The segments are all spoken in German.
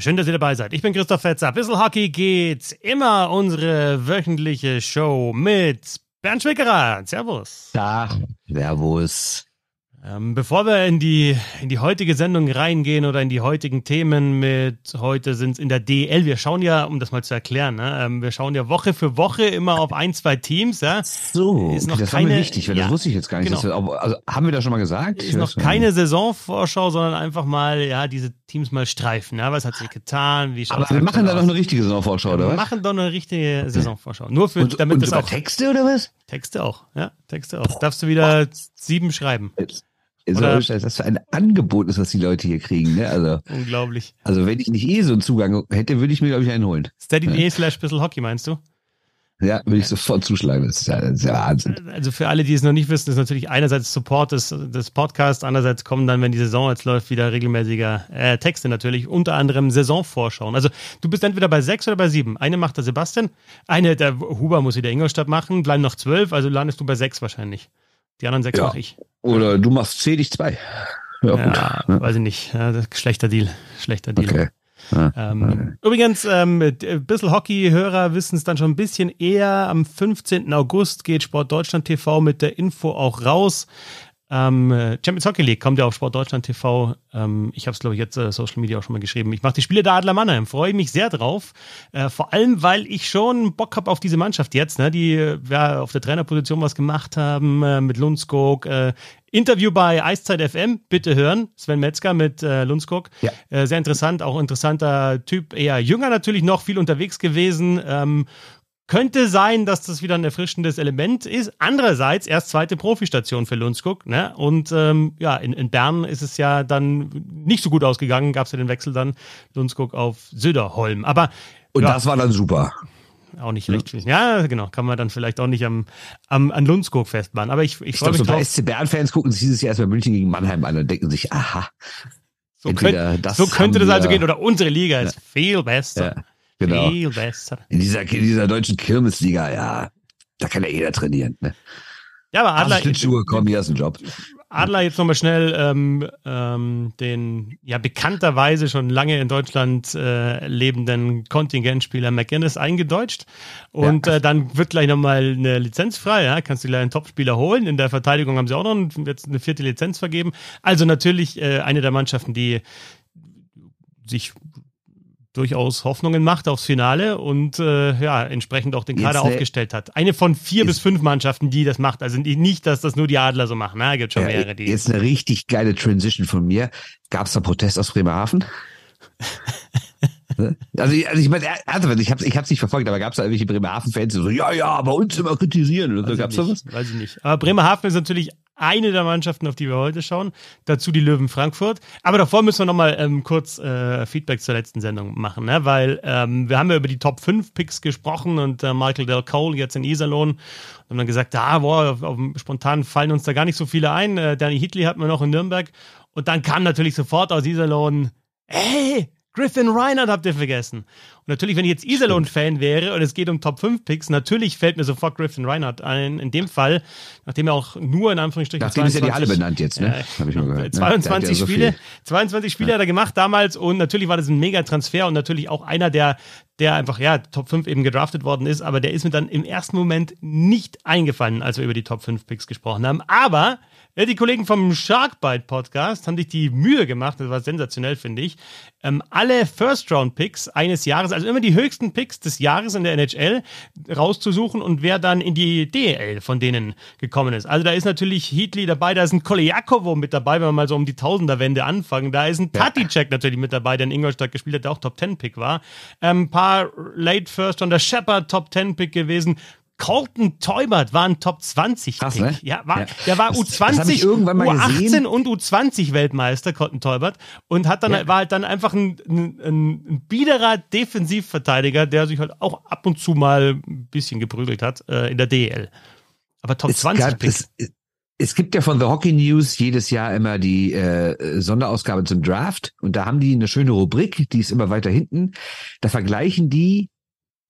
Schön, dass ihr dabei seid. Ich bin Christoph Fetzer. Bissl Hockey geht's. Immer unsere wöchentliche Show mit Bernd Schwickerer. Servus. Da, Servus. Ähm, bevor wir in die, in die heutige Sendung reingehen oder in die heutigen Themen mit, heute sind es in der DL, wir schauen ja, um das mal zu erklären, ne, ähm, wir schauen ja Woche für Woche immer auf ein, zwei Teams. Ja. So, ist noch das keine, war mir wichtig, weil ja, das wusste ich jetzt gar nicht. Genau. wir- also, haben wir das schon mal gesagt? ist noch keine Saisonvorschau, sondern einfach mal, ja, diese Teams mal streifen. Ja, was hat sich getan? Wie Aber wir machen da noch eine richtige Saisonvorschau, oder Wir was? machen doch eine richtige Saisonvorschau. Nur für, Und, damit und das auch Texte oder was? Texte auch, ja, Texte auch. Darfst du wieder sieben schreiben. Also, Oder- Scheiß, was für ein Angebot ist, was die Leute hier kriegen. Ne? Also, Unglaublich. also wenn ich nicht eh so einen Zugang hätte, würde ich mir, glaube ich, einen holen. Steady.de slash bissl Hockey, meinst du? Ja, würde ich sofort zuschlagen. Das ist ja, das ist ja Wahnsinn. Also für alle, die es noch nicht wissen, ist natürlich einerseits Support des, des Podcasts, andererseits kommen dann, wenn die Saison jetzt läuft, wieder regelmäßiger äh, Texte natürlich, unter anderem Saisonvorschauen. Also du bist entweder bei sechs oder bei sieben. Eine macht der Sebastian, eine, der Huber muss wieder Ingolstadt machen, bleiben noch zwölf, also landest du bei sechs wahrscheinlich. Die anderen sechs Ja. mache ich. Oder du machst C, dich zwei. Ja, gut. Ja, Ne? weiß ich nicht. Schlechter Deal. Schlechter Deal. Okay. Ja. Ähm, übrigens, ähm, ein bisschen Hockey-Hörer wissen es dann schon ein bisschen eher. Am 15. August geht Sport Deutschland TV mit der Info auch raus. Ähm, äh, Champions Hockey League kommt ja auf Sport Deutschland TV. Ähm, ich habe es, glaube ich, jetzt äh, Social Media auch schon mal geschrieben. Ich mache die Spiele der Adler Mannheim. Freue mich sehr drauf. Äh, vor allem, weil ich schon Bock habe auf diese Mannschaft jetzt, ne, die äh, ja, auf der Trainerposition was gemacht haben äh, mit Lundskog. Äh, Interview bei Eiszeit FM, bitte hören. Sven Metzger mit äh, Lundskog. Ja. Äh, sehr interessant, auch interessanter Typ, eher jünger natürlich noch, viel unterwegs gewesen. Ähm, könnte sein, dass das wieder ein erfrischendes Element ist. Andererseits erst zweite Profistation für Lundskog. Ne? Und ähm, ja, in, in Bern ist es ja dann nicht so gut ausgegangen. Gab es ja den Wechsel dann Lundskog auf Söderholm. Aber Und ja, das war dann super. auch nicht recht viel. Ja, genau. Kann man dann vielleicht auch nicht am, am, an Lundskog festmachen. Aber ich, ich, Ich freue glaube, mich so drauf. SC Bern-Fans gucken sich dieses Jahr erstmal München gegen Mannheim an und denken sich, aha, So, könnt, so könnte das also gehen. Oder unsere Liga ist viel besser. Ja, genau. Viel besser. In dieser, in dieser deutschen Kirmesliga, ja, da kann ja jeder trainieren. Ne? Ja, aber Adler, Schlittschuhe, komm, hier ist ein Job. Adler jetzt nochmal schnell ähm, ähm, den ja bekannterweise schon lange in Deutschland äh, lebenden Kontingentspieler McGinnis eingedeutscht. Und äh, dann wird gleich nochmal eine Lizenz frei. Ja? Kannst du gleich einen Topspieler holen. In der Verteidigung haben sie auch noch ein, jetzt eine vierte Lizenz vergeben. Also natürlich äh, eine der Mannschaften, die sich durchaus Hoffnungen macht aufs Finale und äh, ja, entsprechend auch den Jetzt Kader ne- aufgestellt hat. Eine von vier Jetzt- bis fünf Mannschaften, die das macht. Also nicht, dass das nur die Adler so machen. Na, gibt schon Ja, mehrere, die. jetzt eine richtig geile Transition von mir. Gab es da Protest aus Bremerhaven? Ne? also, ich- also ich meine, ernsthaft, ich habe ich hab's nicht verfolgt, aber gab es da irgendwelche Bremerhaven-Fans, die so, ja, ja, bei uns immer kritisieren. Und so, gab's ich da was? weiß ich nicht. Aber Bremerhaven ist natürlich eine der Mannschaften, auf die wir heute schauen. Dazu die Löwen Frankfurt. Aber davor müssen wir nochmal ähm, kurz äh, Feedback zur letzten Sendung machen, ne? weil ähm, wir haben ja über die Top 5 Picks gesprochen und äh, Michael Del Cole jetzt in Iserlohn und haben dann gesagt, ah, boah, auf, auf, spontan fallen uns da gar nicht so viele ein. Äh, Danny Hitley hat man noch in Nürnberg. Und dann kam natürlich sofort aus Iserlohn, hey, Griffin Reinhardt habt ihr vergessen. Und natürlich, wenn ich jetzt Iserlohn-Fan wäre und es geht um Top 5 Picks, natürlich fällt mir sofort Griffin Reinhardt ein. In dem Fall, nachdem er auch nur in Anführungsstrichen Nachdem ist ja die 22 alle benannt jetzt, ne? äh, Hab ich mal gehört. ne? 22 Der hat ja so Spiele, viel. 22 Spiele hat er gemacht damals und natürlich war das ein Mega-Transfer und natürlich auch einer, der, der einfach, ja, Top 5 eben gedraftet worden ist, aber der ist mir dann im ersten Moment nicht eingefallen, als wir über die Top 5 Picks gesprochen haben. Aber äh, die Kollegen vom Sharkbite Podcast haben sich die Mühe gemacht, das war sensationell, finde ich, ähm, alle First-Round-Picks eines Jahres, also immer die höchsten Picks des Jahres in der NHL rauszusuchen und wer dann in die DEL von denen gekommen ist. Also da ist natürlich Heatley dabei, da ist ein Koljakovo mit dabei, wenn wir mal so um die Tausenderwende anfangen. Da ist ein Taticek natürlich mit dabei, der in Ingolstadt gespielt hat, der auch Top-10-Pick war. Ähm, ein paar Late First und der Shepard Top-10-Pick gewesen. Colton Teubert war ein Top 20 Krass, ne? Ja, war, Ja. Der war Das- das hab U20, ich irgendwann mal U18 gesehen. und U20 Weltmeister, Colton Teubert. Und hat dann, Ja. war halt dann einfach ein, ein, ein biederer Defensivverteidiger, der sich halt auch ab und zu mal ein bisschen geprügelt hat äh, in der DL. Aber Top Es 20 gab, es, es gibt ja von The Hockey News jedes Jahr immer die äh, Sonderausgabe zum Draft und da haben die eine schöne Rubrik, die ist immer weiter hinten. Da vergleichen die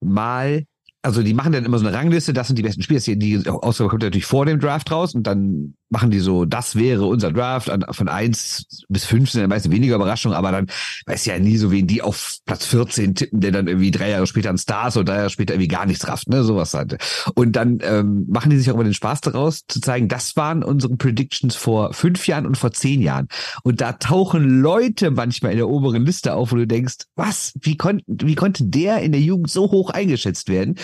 mal, also die machen dann immer so eine Rangliste, das sind die besten Spieler. Die Ausgabe kommt natürlich vor dem Draft raus und dann machen die so, das wäre unser Draft von eins bis fünf sind meist weniger Überraschungen, aber dann weiß ja nie so, wen die auf Platz 14 tippen, der dann irgendwie drei Jahre später ein Stars oder drei Jahre später irgendwie gar nichts rafft, ne, sowas halt. Und dann ähm, machen die sich auch immer den Spaß daraus, zu zeigen, das waren unsere Predictions vor fünf Jahren und vor zehn Jahren. Und da tauchen Leute manchmal in der oberen Liste auf, wo du denkst, was, wie konnte, wie konnte der in der Jugend so hoch eingeschätzt werden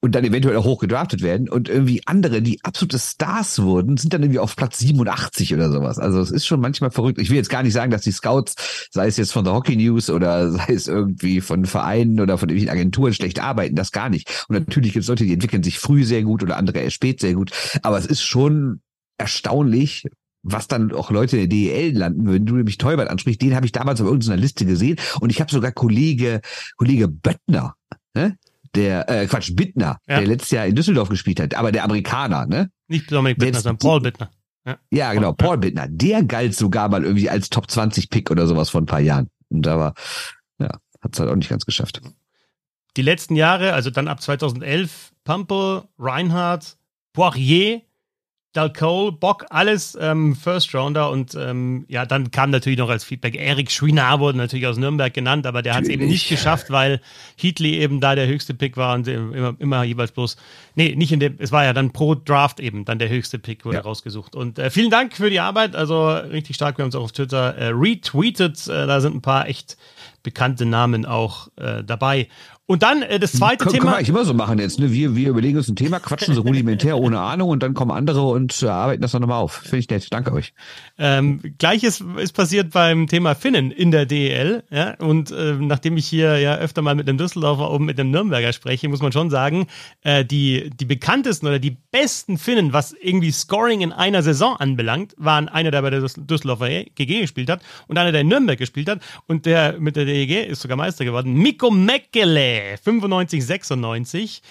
und dann eventuell auch hoch gedraftet werden und irgendwie andere, die absolute Stars wurden, sind dann irgendwie auf Platz 87 oder sowas. Also es ist schon manchmal verrückt. Ich will jetzt gar nicht sagen, dass die Scouts, sei es jetzt von der Hockey News oder sei es irgendwie von Vereinen oder von irgendwelchen Agenturen schlecht arbeiten, das gar nicht. Und natürlich gibt es Leute, die entwickeln sich früh sehr gut oder andere erst spät sehr gut. Aber es ist schon erstaunlich, was dann auch Leute in der DEL landen würden. Du nämlich Teubert ansprichst, den habe ich damals auf irgendeiner Liste gesehen und ich habe sogar Kollege Kollege Böttner, ne? der äh, Quatsch Bittner, ja. der letztes Jahr in Düsseldorf gespielt hat, aber der Amerikaner, ne? Nicht Dominik Bittner, sondern Paul Bittner. Ja, ja genau, Paul. Bittner. Der galt sogar mal irgendwie als Top 20 Pick oder sowas vor ein paar Jahren. Und da war, ja, hat es halt auch nicht ganz geschafft. Die letzten Jahre, also dann ab 2011, Pumple, Reinhardt, Poirier, Dalcole, Bock, alles ähm, First Rounder und ähm, ja, dann kam natürlich noch als Feedback Erik Schwinar wurde natürlich aus Nürnberg genannt, aber der hat es eben nicht geschafft, weil Heatley eben da der höchste Pick war und immer, immer jeweils bloß, nee, nicht in dem, es war ja dann pro Draft eben dann der höchste Pick wurde ja. rausgesucht. Und äh, vielen Dank für die Arbeit, also richtig stark, wir haben es auch auf Twitter äh, retweetet, äh, da sind ein paar echt bekannte Namen auch äh, dabei. Und dann äh, das zweite kann, Thema. Kann man eigentlich immer so machen jetzt. Ne? Wir, wir überlegen uns ein Thema, quatschen so rudimentär ohne Ahnung und dann kommen andere und äh, arbeiten das dann nochmal auf. Finde ich nett. Danke euch. Ähm, Gleiches ist passiert beim Thema Finnen in der DEL. Ja? Und äh, nachdem ich hier ja öfter mal mit einem Düsseldorfer und mit einem Nürnberger spreche, muss man schon sagen, äh, die, die bekanntesten oder die besten Finnen, was irgendwie Scoring in einer Saison anbelangt, waren einer, der bei der Düsseldorfer GG gespielt hat und einer, der in Nürnberg gespielt hat. Und der mit der DEG ist sogar Meister geworden. Mikko Mäkkele 95, 96.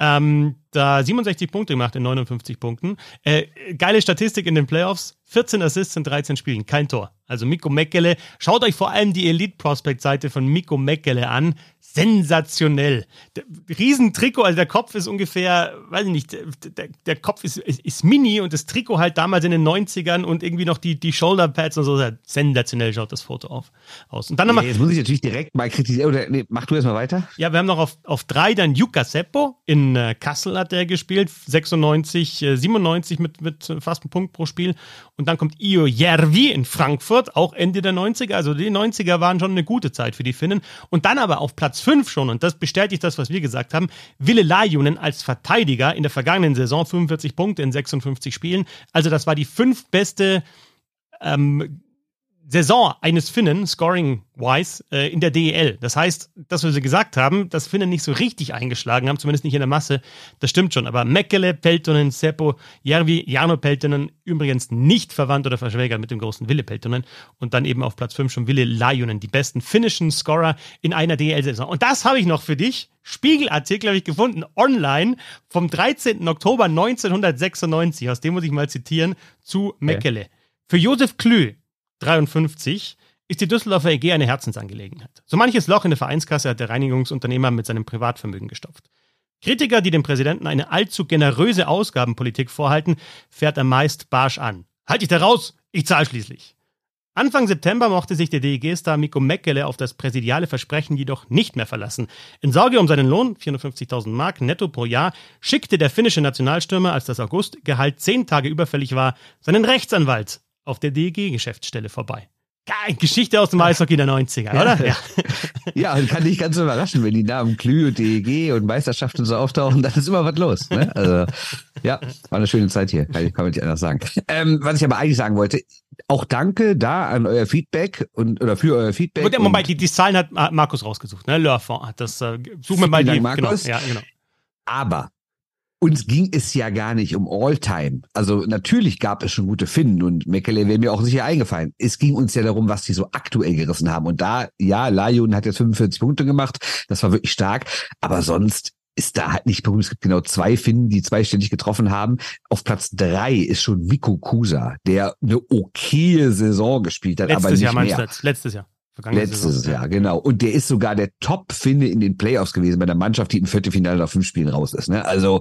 Ähm, da 67 Punkte gemacht in 59 Punkten. Äh, geile Statistik in den Playoffs. 14 Assists in 13 Spielen, kein Tor. Also Mikko Meckele. Schaut euch vor allem die Elite Prospect Seite von Mikko Meckele an sensationell. Der, Riesentrikot, also der Kopf ist ungefähr, weiß ich nicht, der, der Kopf ist, ist, ist, mini und das Trikot halt damals in den 90ern und irgendwie noch die, die Shoulderpads und so. Sensationell schaut das Foto auf, aus. Und dann ja, jetzt muss ich natürlich direkt mal kritisieren, oder nee, mach du erstmal weiter. Ja, wir haben noch auf, auf drei dann Jukka Seppo. In äh, Kassel hat der gespielt, 96, äh, 97 mit, mit fast einem Punkt pro Spiel. Und dann kommt Io Järvi in Frankfurt, auch Ende der 90er. Also die 90er waren schon eine gute Zeit für die Finnen. Und dann aber auf Platz 5 schon, und das bestätigt das, was wir gesagt haben, Ville Lajunen als Verteidiger in der vergangenen Saison 45 Punkte in 56 Spielen. Also das war die fünf beste ähm, Saison eines Finnen, scoring-wise, äh, in der DEL. Das heißt, dass wir sie gesagt haben, dass Finnen nicht so richtig eingeschlagen haben, zumindest nicht in der Masse, das stimmt schon. Aber Mekkele, Peltonen, Seppo, Järvi, Jarno Peltonen, übrigens nicht verwandt oder verschwägert mit dem großen Ville Peltonen. Und dann eben auf Platz 5 schon Ville Lajunen, die besten finnischen Scorer in einer DEL-Saison. Und das habe ich noch für dich. Spiegelartikel habe ich gefunden, online, vom 13. Oktober 1996. Aus dem muss ich mal zitieren, zu Mekkele. Okay. Für Josef Klü, 53 ist die Düsseldorfer EG eine Herzensangelegenheit. So manches Loch in der Vereinskasse hat der Reinigungsunternehmer mit seinem Privatvermögen gestopft. Kritiker, die dem Präsidenten eine allzu generöse Ausgabenpolitik vorhalten, fährt er meist barsch an. Halt dich da raus, ich zahle schließlich. Anfang September mochte sich der DEG-Star Mikko Meckele auf das präsidiale Versprechen jedoch nicht mehr verlassen. In Sorge um seinen Lohn, 450.000 Mark netto pro Jahr, schickte der finnische Nationalstürmer, als das Augustgehalt zehn Tage überfällig war, seinen Rechtsanwalt auf der DEG-Geschäftsstelle vorbei. Geil, Geschichte aus dem Eishockey der 90er, oder? Ja. ja, und kann nicht ganz überraschen, wenn die Namen Klü und DEG und Meisterschaften so auftauchen, dann ist immer was los. Ne? Also, ja, war eine schöne Zeit hier, kann ich, kann man nicht anders sagen. Ähm, was ich aber eigentlich sagen wollte, auch danke da an euer Feedback und oder für euer Feedback. Und, Moment, die, die Zahlen hat Markus rausgesucht, ne? Lörfond hat das, äh, suchen wir mal die. Dank, Markus. Genau, ja, genau. Aber uns ging es ja gar nicht um All-Time. Also natürlich gab es schon gute Finnen und Mekele wäre mir auch sicher eingefallen. Es ging uns ja darum, was die so aktuell gerissen haben. Und da, ja, Lajun hat jetzt 45 Punkte gemacht. Das war wirklich stark. Aber sonst ist da halt nicht berühmt. Es gibt genau zwei Finnen, die zweistellig getroffen haben. Auf Platz drei ist schon Mikko Kusa, der eine okaye Saison gespielt hat, Letztes aber nicht Jahr mehr. Letztes Jahr. Letztes Jahr, genau. Und der ist sogar der Top-Finde in den Playoffs gewesen bei der Mannschaft, die im Viertelfinale nach fünf Spielen raus ist. Ne? Also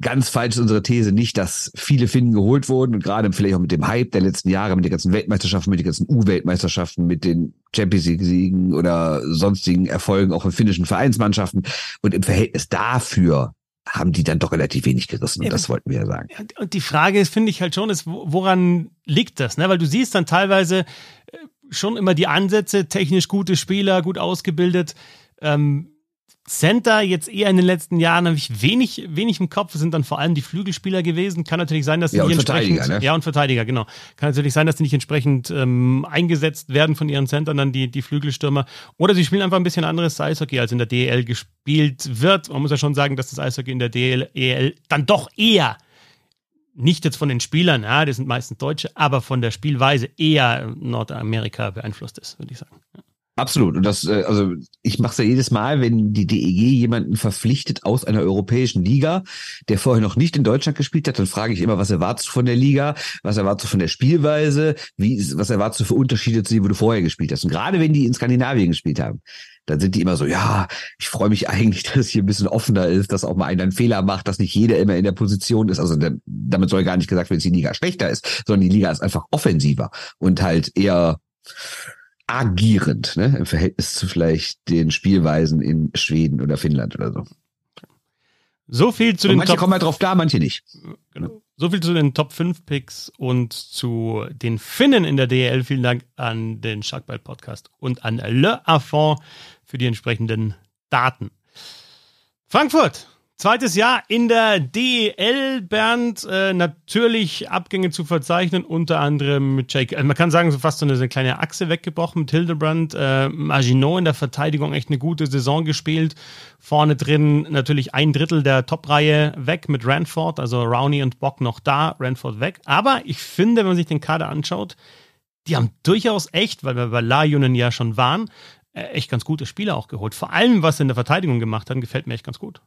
ganz falsch ist unsere These nicht, dass viele Finnen geholt wurden und gerade vielleicht auch mit dem Hype der letzten Jahre, mit den ganzen Weltmeisterschaften, mit den ganzen U-Weltmeisterschaften, mit den Champions League-Siegen oder sonstigen Erfolgen auch in finnischen Vereinsmannschaften und im Verhältnis dafür haben die dann doch relativ wenig gerissen. Und das wollten wir ja sagen. Und die Frage ist, finde ich halt schon, ist, woran liegt das? Ne? Weil du siehst dann teilweise äh, schon immer die Ansätze, technisch gute Spieler, gut ausgebildet. Ähm, Center jetzt eher in den letzten Jahren habe ich wenig, wenig im Kopf, sind dann vor allem die Flügelspieler gewesen. Kann natürlich sein, dass sie ja, nicht entsprechend. Ne? Ja, und Verteidiger, genau. Kann natürlich sein, dass sie nicht entsprechend ähm, eingesetzt werden von ihren Centern, dann die, die Flügelstürmer. Oder sie spielen einfach ein bisschen anderes Eishockey, als in der DEL gespielt wird. Man muss ja schon sagen, dass das Eishockey in der DEL dann doch eher nicht jetzt von den Spielern, ja, die sind meistens Deutsche, aber von der Spielweise eher Nordamerika beeinflusst ist, würde ich sagen. Absolut. Und das, äh, also ich mache es ja jedes Mal, wenn die DEG jemanden verpflichtet aus einer europäischen Liga, der vorher noch nicht in Deutschland gespielt hat, dann frage ich immer, was erwartest du von der Liga, was erwartest du von der Spielweise, wie, was erwartest du für Unterschiede zu dem, wo du vorher gespielt hast. Und gerade wenn die in Skandinavien gespielt haben, dann sind die immer so, ja, ich freue mich eigentlich, dass es hier ein bisschen offener ist, dass auch mal einer einen Fehler macht, dass nicht jeder immer in der Position ist. Also damit soll gar nicht gesagt werden, dass die Liga schlechter ist, sondern die Liga ist einfach offensiver und halt eher agierend, ne, im Verhältnis zu vielleicht den Spielweisen in Schweden oder Finnland oder so. So viel zu und den manche Top kommen halt drauf da, manche nicht. Genau. So viel zu den Top 5 Picks und zu den Finnen in der DL. Vielen Dank an den Sharkball Podcast und an Le Affond für die entsprechenden Daten. Frankfurt Zweites Jahr in der DEL, Bernd, äh, natürlich Abgänge zu verzeichnen, unter anderem mit Jake, also man kann sagen, so fast so eine, so eine kleine Achse weggebrochen mit Hildebrand, äh, Maginot in der Verteidigung echt eine gute Saison gespielt, vorne drin natürlich ein Drittel der Top-Reihe weg mit Ranford, also Rowney und Bock noch da, Ranford weg, aber ich finde, wenn man sich den Kader anschaut, die haben durchaus echt, weil wir bei Lajunen ja schon waren, echt ganz gute Spieler auch geholt. Vor allem, was sie in der Verteidigung gemacht haben, gefällt mir echt ganz gut.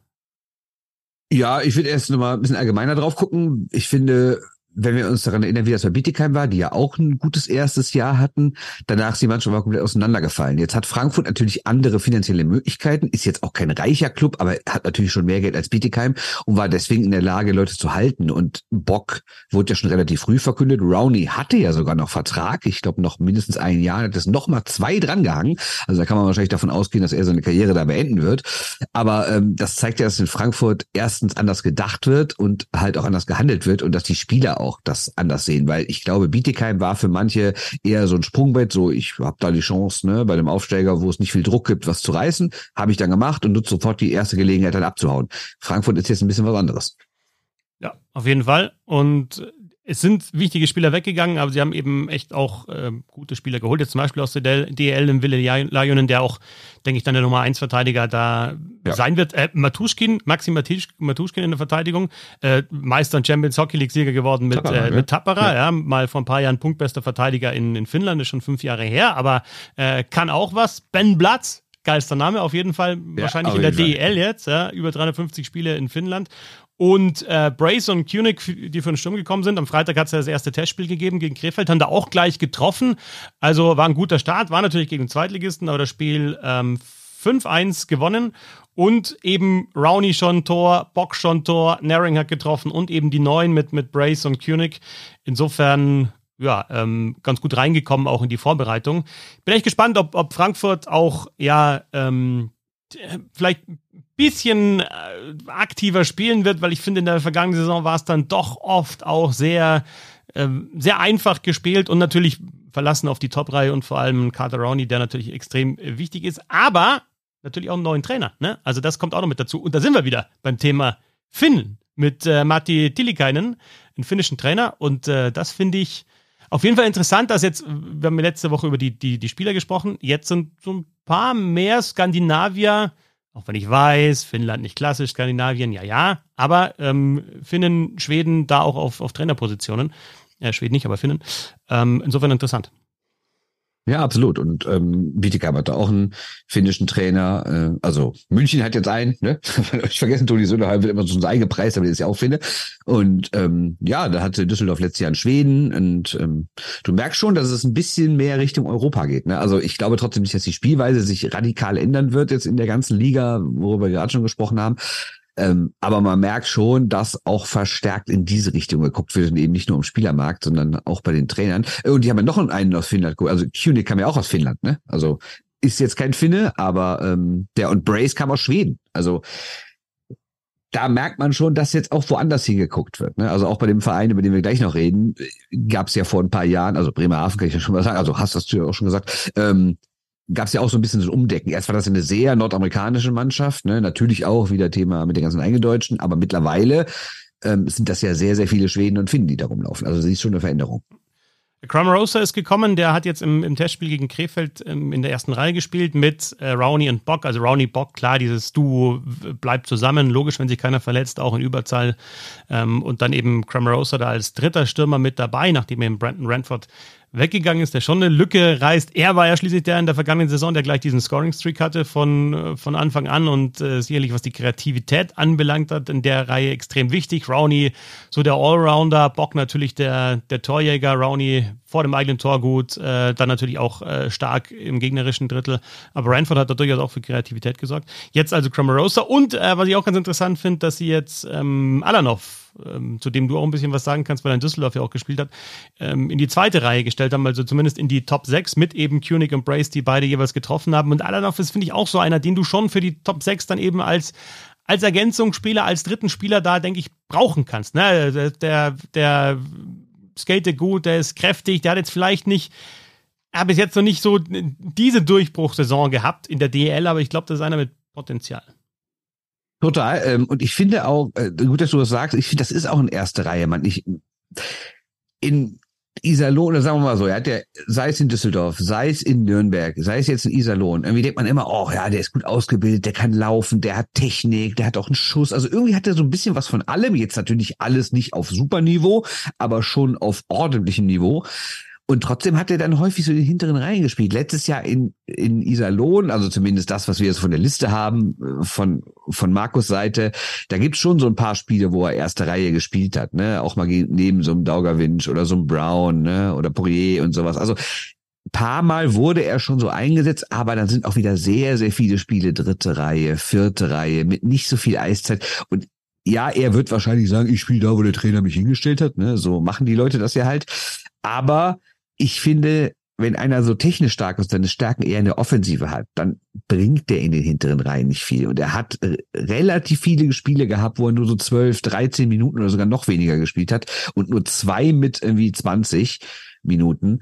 Ja, ich würde erst nochmal ein bisschen allgemeiner drauf gucken. Ich finde, wenn wir uns daran erinnern, wie das bei Bietigheim war, die ja auch ein gutes erstes Jahr hatten, danach ist die Mannschaft mal komplett auseinandergefallen. Jetzt hat Frankfurt natürlich andere finanzielle Möglichkeiten, ist jetzt auch kein reicher Club, aber hat natürlich schon mehr Geld als Bietigheim und war deswegen in der Lage, Leute zu halten. Und Bock wurde ja schon relativ früh verkündet. Rowney hatte ja sogar noch Vertrag, ich glaube noch mindestens ein Jahr, hat es noch mal zwei drangehangen. Also da kann man wahrscheinlich davon ausgehen, dass er seine Karriere da beenden wird. Aber ähm, das zeigt ja, dass in Frankfurt erstens anders gedacht wird und halt auch anders gehandelt wird und dass die Spieler auch das anders sehen, weil ich glaube, Bietigheim war für manche eher so ein Sprungbrett, so ich habe da die Chance, ne, bei dem Aufsteiger, wo es nicht viel Druck gibt, was zu reißen, habe ich dann gemacht und nutze sofort die erste Gelegenheit dann abzuhauen. Frankfurt ist jetzt ein bisschen was anderes. Ja, auf jeden Fall. Und es sind wichtige Spieler weggegangen, aber sie haben eben echt auch äh, gute Spieler geholt. Jetzt zum Beispiel aus der DL im Wille Lajonen, der auch, denke ich, dann der Nummer 1 Verteidiger da ja. sein wird. Äh, Matuschkin, Maxim Matuschkin in der Verteidigung, äh, Meister und Champions Hockey League Sieger geworden mit Tappara, äh, mit Tappara ja. ja. mal vor ein paar Jahren punktbester Verteidiger in, in Finnland, ist schon fünf Jahre her, aber äh, kann auch was. Ben Blatz, geilster Name auf jeden Fall, ja, wahrscheinlich in der DEL jetzt, ja, über 350 Spiele in Finnland und äh, Brace und Kunig, die für den Sturm gekommen sind, am Freitag hat es ja das erste Testspiel gegeben gegen Krefeld, haben da auch gleich getroffen. Also war ein guter Start, war natürlich gegen Zweitligisten, aber das Spiel ähm, 5-1 gewonnen. Und eben Rowney schon Tor, Bock schon Tor, Naring hat getroffen und eben die Neuen mit, mit Brace und Kunig. Insofern ja, ähm, ganz gut reingekommen, auch in die Vorbereitung. Bin echt gespannt, ob, ob Frankfurt auch ja ähm, vielleicht ein bisschen äh, aktiver spielen wird, weil ich finde, in der vergangenen Saison war es dann doch oft auch sehr, äh, sehr einfach gespielt und natürlich verlassen auf die Top-Reihe und vor allem Carter Rowney, der natürlich extrem äh, wichtig ist, aber natürlich auch einen neuen Trainer. Ne? Also das kommt auch noch mit dazu. Und da sind wir wieder beim Thema Finnen mit äh, Matti Tillikainen, einen finnischen Trainer. Und äh, das finde ich auf jeden Fall interessant, dass jetzt, wir haben letzte Woche über die, die, die Spieler gesprochen, jetzt sind so ein paar mehr Skandinavier, auch wenn ich weiß, Finnland nicht klassisch, Skandinavien, ja, ja, aber ähm, Finnen, Schweden da auch auf, auf Trainerpositionen. Ja, Schweden nicht, aber Finnen. Ähm, insofern interessant. Ja, absolut. Und ähm, Bietigheim hat da auch einen finnischen Trainer. Äh, also München hat jetzt einen, ne? ich vergessen, Toni Söderheim wird immer so ein eingepreist, aber der ist ja auch Finne. Und ähm, ja, da hatte Düsseldorf letztes Jahr in Schweden. Und ähm, du merkst schon, dass es ein bisschen mehr Richtung Europa geht. Ne? Also ich glaube trotzdem nicht, dass die Spielweise sich radikal ändern wird jetzt in der ganzen Liga, worüber wir gerade schon gesprochen haben. Ähm, aber man merkt schon, dass auch verstärkt in diese Richtung geguckt wird und eben nicht nur im Spielermarkt, sondern auch bei den Trainern. Und die haben ja noch einen aus Finnland. Also Kunik kam ja auch aus Finnland, ne? Also ist jetzt kein Finne, aber ähm, der und Brace kam aus Schweden. Also da merkt man schon, dass jetzt auch woanders hingeguckt wird. Ne? Also auch bei dem Verein, über den wir gleich noch reden, gab es ja vor ein paar Jahren, also Bremerhaven kann ich ja schon mal sagen, also hast das du ja auch schon gesagt, ähm, gab es ja auch so ein bisschen so ein Umdecken. Erst war das eine sehr nordamerikanische Mannschaft, ne? natürlich auch wieder Thema mit den ganzen Eingedeutschten, aber mittlerweile ähm, sind das ja sehr, sehr viele Schweden und Finnen, die da rumlaufen. Also sie ist schon eine Veränderung. Cramarosa ist gekommen, der hat jetzt im, im Testspiel gegen Krefeld ähm, in der ersten Reihe gespielt mit äh, Rowney und Bock. Also Rowney, Bock, klar, dieses Duo bleibt zusammen, logisch, wenn sich keiner verletzt, auch in Überzahl. Ähm, und dann eben Cramarosa da als dritter Stürmer mit dabei, nachdem eben Brandon Ranford weggegangen ist, der schon eine Lücke reißt. Er war ja schließlich der in der vergangenen Saison, der gleich diesen Scoring-Streak hatte von, äh, von Anfang an und äh, sicherlich, was die Kreativität anbelangt hat, in der Reihe extrem wichtig. Rowney, so der Allrounder, Bock natürlich der, der Torjäger, Rowney vor dem eigenen Tor gut, äh, dann natürlich auch äh, stark im gegnerischen Drittel. Aber Ranford hat da durchaus auch für Kreativität gesorgt. Jetzt also Cramarosa und äh, was ich auch ganz interessant finde, dass sie jetzt ähm, Alanov ähm, zu dem du auch ein bisschen was sagen kannst, weil er in Düsseldorf ja auch gespielt hat, ähm, in die zweite Reihe gestellt haben, also zumindest in die Top 6 mit eben Kunig und Brace, die beide jeweils getroffen haben. Und Alanov ist, finde ich, auch so einer, den du schon für die Top 6 dann eben als als Ergänzungsspieler, als dritten Spieler da, denke ich, brauchen kannst. Ne? Der, der skate gut, der ist kräftig, der hat jetzt vielleicht nicht, er hat bis jetzt noch nicht so diese Durchbruchsaison gehabt in der DL, aber ich glaube, das ist einer mit Potenzial. Total. Ähm, und ich finde auch, äh, gut, dass du das sagst, ich finde, das ist auch eine erste Reihe, man. Ich, in Iserlohn, oder sagen wir mal so, er hat ja, sei es in Düsseldorf, sei es in Nürnberg, sei es jetzt in Iserlohn, irgendwie denkt man immer, oh ja, der ist gut ausgebildet, der kann laufen, der hat Technik, der hat auch einen Schuss. Also irgendwie hat er so ein bisschen was von allem. Jetzt natürlich alles nicht auf Superniveau, aber schon auf ordentlichem Niveau. Und trotzdem hat er dann häufig so in den hinteren Reihen gespielt. Letztes Jahr in, in Iserlohn, also zumindest das, was wir jetzt von der Liste haben, äh, von, von Markus Seite, da gibt's schon so ein paar Spiele, wo er erste Reihe gespielt hat, ne? Auch mal neben so einem Daugerwinch oder so einem Brown, ne? Oder Poirier und sowas. Also paar Mal wurde er schon so eingesetzt, aber dann sind auch wieder sehr, sehr viele Spiele dritte Reihe, vierte Reihe mit nicht so viel Eiszeit. Und ja, er wird wahrscheinlich sagen, ich spiele da, wo der Trainer mich hingestellt hat. Ne? So machen die Leute das ja halt. Aber ich finde, wenn einer so technisch stark ist, seine Stärken eher in der Offensive hat, dann bringt der in den hinteren Reihen nicht viel. Und er hat relativ viele Spiele gehabt, wo er nur so 12, 13 Minuten oder sogar noch weniger gespielt hat und nur zwei mit irgendwie 20 Minuten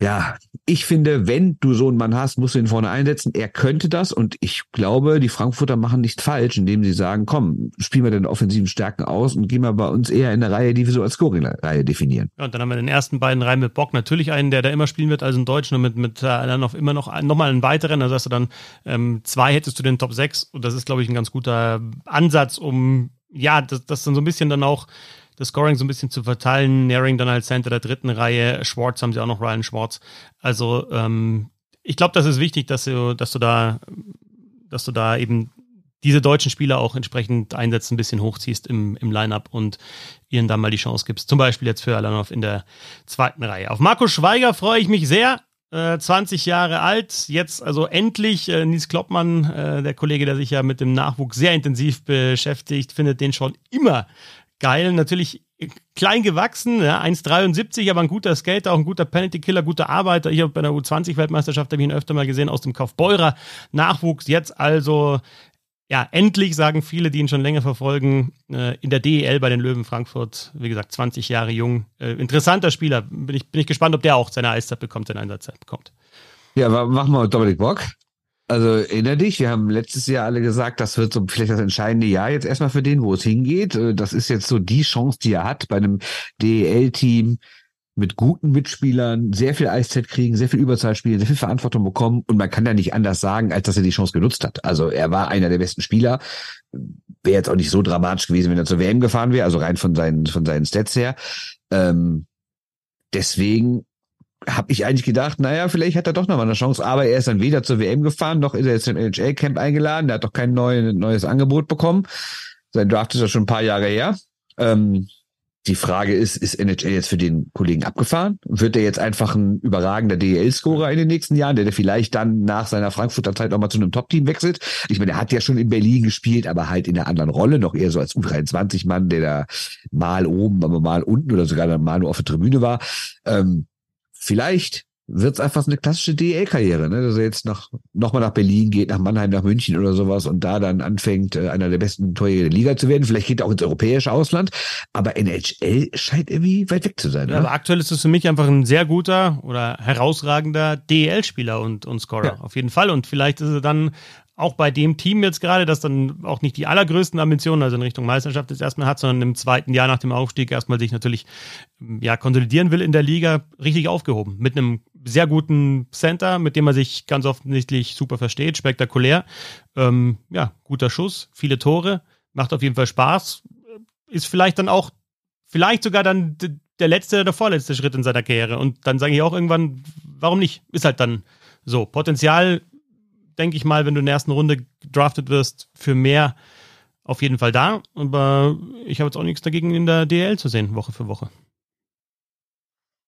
ja, ich finde, wenn du so einen Mann hast, musst du ihn vorne einsetzen. Er könnte das und ich glaube, die Frankfurter machen nicht falsch, indem sie sagen, komm, spielen wir deine offensiven Stärken aus und gehen wir bei uns eher in der Reihe, die wir so als Scoring-Reihe definieren. Ja, und dann haben wir in den ersten beiden Reihen mit Bock natürlich einen, der da immer spielen wird, also einen Deutschen und mit, mit äh, dann noch immer noch, noch mal einen weiteren. Also hast du dann ähm, zwei hättest du den Top 6 und das ist, glaube ich, ein ganz guter Ansatz, um ja, das, das dann so ein bisschen dann auch das Scoring so ein bisschen zu verteilen. Naring dann als Center der dritten Reihe. Schwartz haben sie auch noch, Ryan Schwartz. Also ähm, ich glaube, das ist wichtig, dass du, dass du da, dass du da eben diese deutschen Spieler auch entsprechend einsetzt, ein bisschen hochziehst im, im Line-Up und ihnen dann mal die Chance gibst. Zum Beispiel jetzt für Alanov in der zweiten Reihe. Auf Marco Schweiger freue ich mich sehr. Äh, 20 Jahre alt, jetzt also endlich. Äh, Nies Kloppmann, äh, der Kollege, der sich ja mit dem Nachwuchs sehr intensiv beschäftigt, findet den schon immer geil. Natürlich klein gewachsen, ja, 1,73, aber ein guter Skater, auch ein guter Penalty-Killer, guter Arbeiter. Ich habe bei der U20-Weltmeisterschaft habe ich ihn öfter mal gesehen aus dem Kaufbeurer Nachwuchs. Jetzt also, ja, endlich sagen viele, die ihn schon länger verfolgen, äh, in der DEL bei den Löwen Frankfurt, wie gesagt, 20 Jahre jung. Äh, interessanter Spieler. Bin ich, bin ich gespannt, ob der auch seine Eiszeit bekommt, seine Einsatzzeit bekommt. Ja, machen wir Dominik Bock. Also erinnere dich, wir haben letztes Jahr alle gesagt, das wird so vielleicht das entscheidende Jahr jetzt erstmal für den, wo es hingeht. Äh, das ist jetzt so die Chance, die er hat bei einem DEL-Team mit guten Mitspielern, sehr viel Eiszeit kriegen, sehr viel Überzahl spielen, sehr viel Verantwortung bekommen und man kann ja nicht anders sagen, als dass er die Chance genutzt hat. Also er war einer der besten Spieler. Wäre jetzt auch nicht so dramatisch gewesen, wenn er zur WM gefahren wäre, also rein von seinen, von seinen Stats her. Ähm, deswegen habe ich eigentlich gedacht, naja, vielleicht hat er doch noch mal eine Chance, aber er ist dann weder zur WM gefahren, noch ist er jetzt im NHL-Camp eingeladen, der hat doch kein neue, neues Angebot bekommen. Sein Draft ist ja schon ein paar Jahre her. Ähm, die Frage ist, ist NHL jetzt für den Kollegen abgefahren? Wird er jetzt einfach ein überragender DEL-Scorer in den nächsten Jahren, der, vielleicht dann nach seiner Frankfurter Zeit nochmal zu einem Top-Team wechselt? Ich meine, er hat ja schon in Berlin gespielt, aber halt in einer anderen Rolle, noch eher so als U23-Mann, der da mal oben, aber mal unten oder sogar mal nur auf der Tribüne war. Ähm, vielleicht wird es einfach so eine klassische DEL-Karriere, ne? dass er jetzt noch, noch mal nach Berlin geht, nach Mannheim, nach München oder sowas und da dann anfängt, äh, einer der besten Torjäger der Liga zu werden. Vielleicht geht er auch ins europäische Ausland, aber NHL scheint irgendwie weit weg zu sein. Ja, aber aktuell ist es für mich einfach ein sehr guter oder herausragender DEL-Spieler und, und Scorer, ja. auf jeden Fall. Und vielleicht ist er dann auch bei dem Team jetzt gerade, das dann auch nicht die allergrößten Ambitionen, also in Richtung Meisterschaft jetzt erstmal hat, sondern im zweiten Jahr nach dem Aufstieg erstmal sich natürlich ja konsolidieren will in der Liga, richtig aufgehoben. Mit einem sehr guten Center, mit dem man sich ganz offensichtlich super versteht, spektakulär. Ähm, ja, guter Schuss, viele Tore, macht auf jeden Fall Spaß. Ist vielleicht dann auch, vielleicht sogar dann der letzte oder der vorletzte Schritt in seiner Karriere. Und dann sage ich auch irgendwann, warum nicht? Ist halt dann so. Potenzial denke ich mal, wenn du in der ersten Runde gedraftet wirst, für mehr auf jeden Fall da. Aber ich habe jetzt auch nichts dagegen, in der DL zu sehen, Woche für Woche.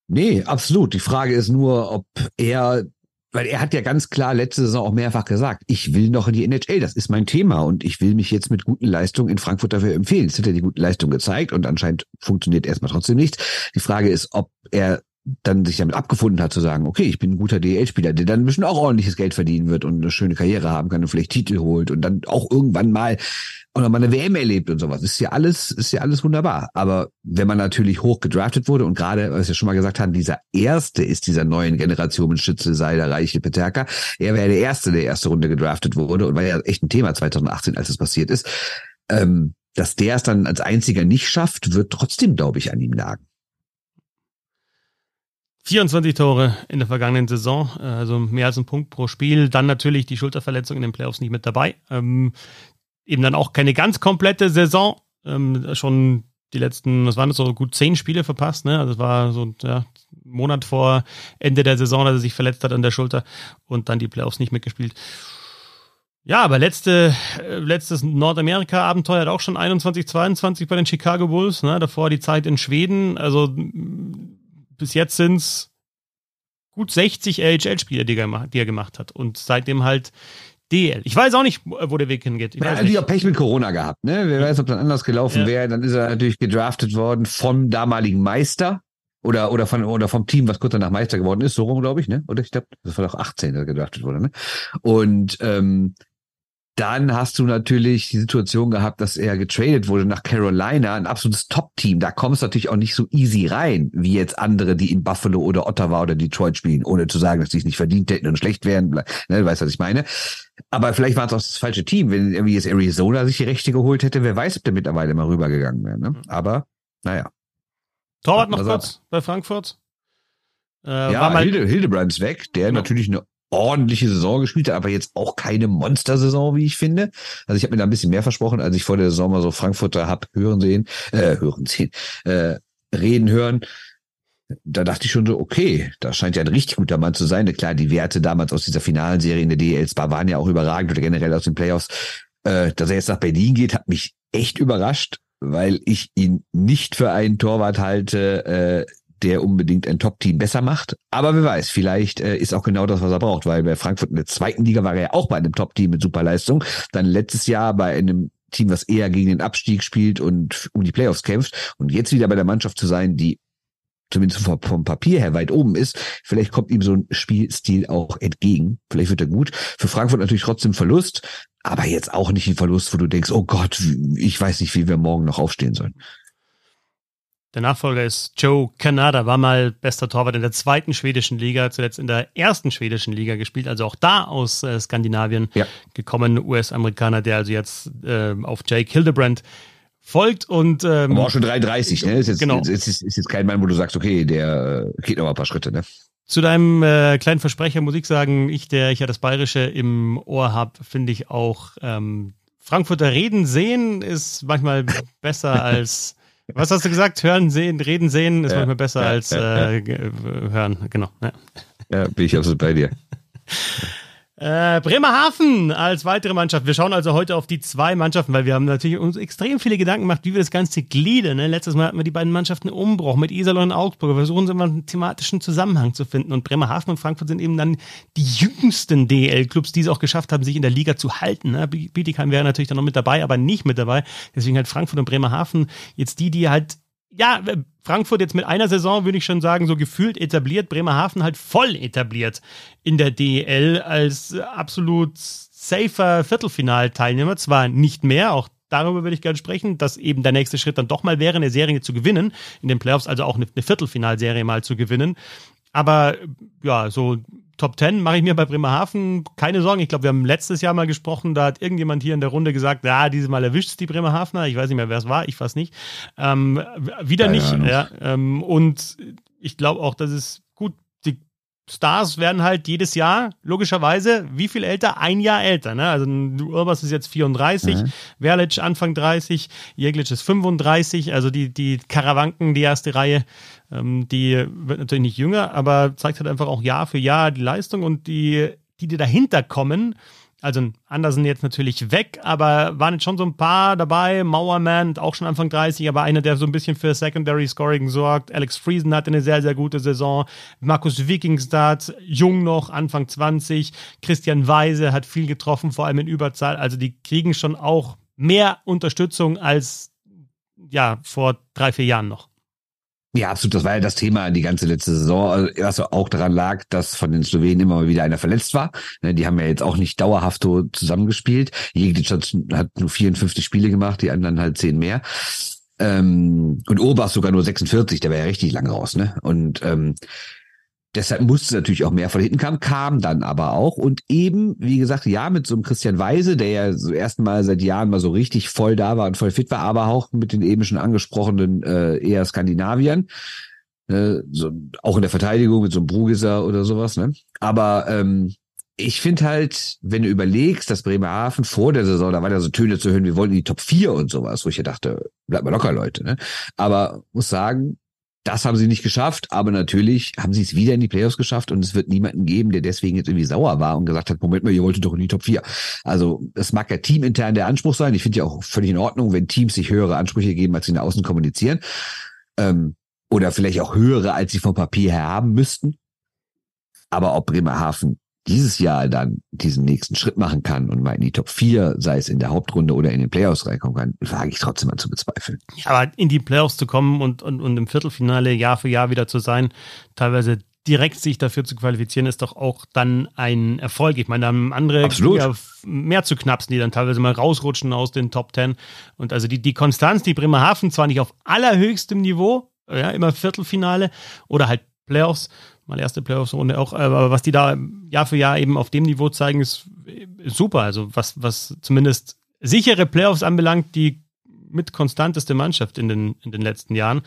Nee, absolut. Die Frage ist nur, ob er, weil er hat ja ganz klar letzte Saison auch mehrfach gesagt, ich will noch in die NHL, das ist mein Thema und ich will mich jetzt mit guten Leistungen in Frankfurt dafür empfehlen. Es hat ja die guten Leistungen gezeigt und anscheinend funktioniert erstmal trotzdem nichts. Die Frage ist, ob er dann sich damit abgefunden hat zu sagen, okay, ich bin ein guter DL-Spieler, der dann bisschen auch ordentliches Geld verdienen wird und eine schöne Karriere haben kann und vielleicht Titel holt und dann auch irgendwann mal noch mal eine WM erlebt und sowas. Ist ja alles, ist ja alles wunderbar. Aber wenn man natürlich hoch gedraftet wurde und gerade, was wir schon mal gesagt haben, dieser erste ist dieser neuen Generation Schütze, Seiler, Reiche, Peterka. Er wäre der erste, der erste Runde gedraftet wurde und war ja echt ein Thema 2018, als es passiert ist. Ähm, dass der es dann als einziger nicht schafft, wird trotzdem, glaube ich, an ihm lagen. 24 Tore in der vergangenen Saison, äh, also mehr als ein Punkt pro Spiel. Dann natürlich die Schulterverletzung in den Playoffs nicht mit dabei. Ähm, eben dann auch keine ganz komplette Saison. Ähm, schon die letzten, was waren das so, gut zehn Spiele verpasst. Ne? Also es war so ja, Monat vor Ende der Saison, dass er sich verletzt hat an der Schulter und dann die Playoffs nicht mitgespielt. Ja, aber letzte, äh, letztes Nordamerika-Abenteuer hat auch schon 21, 22 bei den Chicago Bulls. Ne? Davor die Zeit in Schweden. Also bis jetzt sind es gut 60 AHL-Spiele, die, die, er gemacht hat. Und seitdem halt DL. Ich weiß auch nicht, wo der Weg hingeht. Ich er hat natürlich auch Pech mit Corona gehabt, ne? Wer weiß, ob dann anders gelaufen ja. wäre. Dann ist er natürlich gedraftet worden vom damaligen Meister oder oder von oder vom Team, was kurz danach Meister geworden ist, so rum, glaube ich, ne? Oder ich glaube, das war doch 18, der gedraftet wurde, ne? Und ähm, dann hast du natürlich die Situation gehabt, dass er getradet wurde nach Carolina, ein absolutes Top-Team. Da kommst du natürlich auch nicht so easy rein, wie jetzt andere, die in Buffalo oder Ottawa oder Detroit spielen, ohne zu sagen, dass die es nicht verdient hätten und schlecht wären. Ne, du weißt, was ich meine. Aber vielleicht war es auch das falsche Team, wenn irgendwie jetzt Arizona sich die Rechte geholt hätte. Wer weiß, ob der mittlerweile mal rübergegangen wäre. Ne? Aber, naja. Torwart noch kurz bei Frankfurt. Äh, ja, Hilde, Hildebrand ist weg, der genau. natürlich eine ordentliche Saison gespielt hat, aber jetzt auch keine Monstersaison, wie ich finde. Also ich habe mir da ein bisschen mehr versprochen, als ich vor der Saison mal so Frankfurter hab hören sehen, äh, hören sehen, äh, reden hören. Da dachte ich schon so, okay, da scheint ja ein richtig guter Mann zu sein. Klar, die Werte damals aus dieser finalen Serie in der DL waren ja auch überragend oder generell aus den Playoffs. Äh, dass er jetzt nach Berlin geht, hat mich echt überrascht, weil ich ihn nicht für einen Torwart halte, äh, der unbedingt ein Top-Team besser macht. Aber wer weiß, vielleicht äh, ist auch genau das, was er braucht, weil bei Frankfurt in der zweiten Liga war er ja auch bei einem Top-Team mit Superleistung. Dann letztes Jahr bei einem Team, was eher gegen den Abstieg spielt und um die Playoffs kämpft. Und jetzt wieder bei der Mannschaft zu sein, die zumindest vom, vom Papier her weit oben ist. Vielleicht kommt ihm so ein Spielstil auch entgegen. Vielleicht wird er gut. Für Frankfurt natürlich trotzdem Verlust, aber jetzt auch nicht ein Verlust, wo du denkst, oh Gott, ich weiß nicht, wie wir morgen noch aufstehen sollen. Der Nachfolger ist Joe Canada, war mal bester Torwart in der zweiten schwedischen Liga, zuletzt in der ersten schwedischen Liga gespielt, also auch da aus äh, Skandinavien ja. gekommen, US-Amerikaner, der also jetzt äh, auf Jake Hildebrand folgt und ähm, Aber auch schon 3,30, ne? Ist jetzt, genau. ist, ist, ist jetzt kein Mann, wo du sagst, okay, der äh, geht noch mal ein paar Schritte, ne? Zu deinem äh, kleinen Versprecher muss ich sagen, ich, der ich ja das Bayerische im Ohr habe, finde ich auch ähm, Frankfurter Reden sehen ist manchmal besser als was hast du gesagt? Hören, sehen, reden, sehen ist ja, manchmal besser ja, als ja, äh, hören. Genau. Ja. bin ich absolut bei dir. Äh, Bremerhaven als weitere Mannschaft. Wir schauen also heute auf die zwei Mannschaften, weil wir haben natürlich uns extrem viele Gedanken gemacht, wie wir das Ganze gliedern. Ne? Letztes Mal hatten wir die beiden Mannschaften Umbruch mit Iserlohn und Augsburg. Wir versuchen immer einen thematischen Zusammenhang zu finden. Und Bremerhaven und Frankfurt sind eben dann die jüngsten DL-Clubs, die es auch geschafft haben, sich in der Liga zu halten. Ne? Bietigheim wäre natürlich dann noch mit dabei, aber nicht mit dabei. Deswegen halt Frankfurt und Bremerhaven jetzt die, die halt ja, Frankfurt jetzt mit einer Saison, würde ich schon sagen, so gefühlt etabliert, Bremerhaven halt voll etabliert in der DEL als absolut safer Viertelfinalteilnehmer. Zwar nicht mehr, auch darüber würde ich gerne sprechen, dass eben der nächste Schritt dann doch mal wäre, eine Serie zu gewinnen, in den Playoffs also auch eine, Viertelfinalserie mal zu gewinnen. Aber ja, so Top 10 mache ich mir bei Bremerhaven keine Sorgen. Ich glaube, wir haben letztes Jahr mal gesprochen, da hat irgendjemand hier in der Runde gesagt, ja, dieses Mal erwischt es die Bremerhavener. Ich weiß nicht mehr, wer es war, ich weiß nicht. Ähm, wieder keine nicht. Ja, ähm, und ich glaube auch, dass es gut, die Stars werden halt jedes Jahr, logischerweise, wie viel älter? Ein Jahr älter. Ne? Also Urbas ist jetzt 34, mhm. Verlic Anfang 30, Jeglic ist 35, also die, die Karawanken, die erste Reihe, die wird natürlich nicht jünger, aber zeigt halt einfach auch Jahr für Jahr die Leistung und die, die, die dahinter kommen. Also Andersen jetzt natürlich weg, aber waren jetzt schon so ein paar dabei. Mauerman, auch schon Anfang 30, aber einer, der so ein bisschen für Secondary Scoring sorgt. Alex Friesen hatte eine sehr, sehr gute Saison. Markus Wikingstad, jung noch, Anfang 20. Christian Weise hat viel getroffen, vor allem in Überzahl. Also die kriegen schon auch mehr Unterstützung als ja vor drei, vier Jahren noch. Ja, absolut. Das war ja das Thema die ganze letzte Saison, was auch daran lag, dass von den Slowenen immer mal wieder einer verletzt war. Ne, die haben ja jetzt auch nicht dauerhaft so zusammengespielt. Jeglic hat nur 54 Spiele gemacht, die anderen halt 10 mehr. Ähm, und Urbach sogar nur 46, der war ja richtig lang raus. Ne? Und ähm, Deshalb musste es natürlich auch mehr von hinten kam, kam dann aber auch. Und eben, wie gesagt, ja, mit so einem Christian Weise, der ja so ersten Mal seit Jahren mal so richtig voll da war und voll fit war, aber auch mit den eben schon angesprochenen äh, eher Skandinaviern. Äh, so, auch in der Verteidigung mit so einem Brugiser oder sowas, ne? Aber ähm, ich finde halt, wenn du überlegst, dass Bremerhaven vor der Saison, da war ja so Töne zu hören, wir wollen in die Top 4 und sowas, wo ich ja dachte, bleib mal locker, Leute. Ne? Aber muss sagen, das haben sie nicht geschafft, aber natürlich haben sie es wieder in die Playoffs geschafft und es wird niemanden geben, der deswegen jetzt irgendwie sauer war und gesagt hat, Moment mal, ihr wolltet doch in die Top 4. Also es mag ja teamintern der Anspruch sein. Ich finde ja auch völlig in Ordnung, wenn Teams sich höhere Ansprüche geben, als sie nach außen kommunizieren. Ähm, oder vielleicht auch höhere, als sie vom Papier her haben müssten. Aber ob Bremerhaven dieses Jahr dann diesen nächsten Schritt machen kann und mal in die Top 4, sei es in der Hauptrunde oder in den Playoffs reinkommen kann, wage ich trotzdem mal zu bezweifeln. Ja, aber in die Playoffs zu kommen und, und, und im Viertelfinale Jahr für Jahr wieder zu sein, teilweise direkt sich dafür zu qualifizieren, ist doch auch dann ein Erfolg. Ich meine, da haben andere ja mehr zu knapsen, die dann teilweise mal rausrutschen aus den Top 10. Und also die, die Konstanz, die Bremerhaven zwar nicht auf allerhöchstem Niveau, ja, immer Viertelfinale oder halt Playoffs, mal erste Playoffs-Runde auch, aber was die da Jahr für Jahr eben auf dem Niveau zeigen, ist, super. Also was, was zumindest sichere Playoffs anbelangt, die mit konstanteste Mannschaft in den, in den letzten Jahren.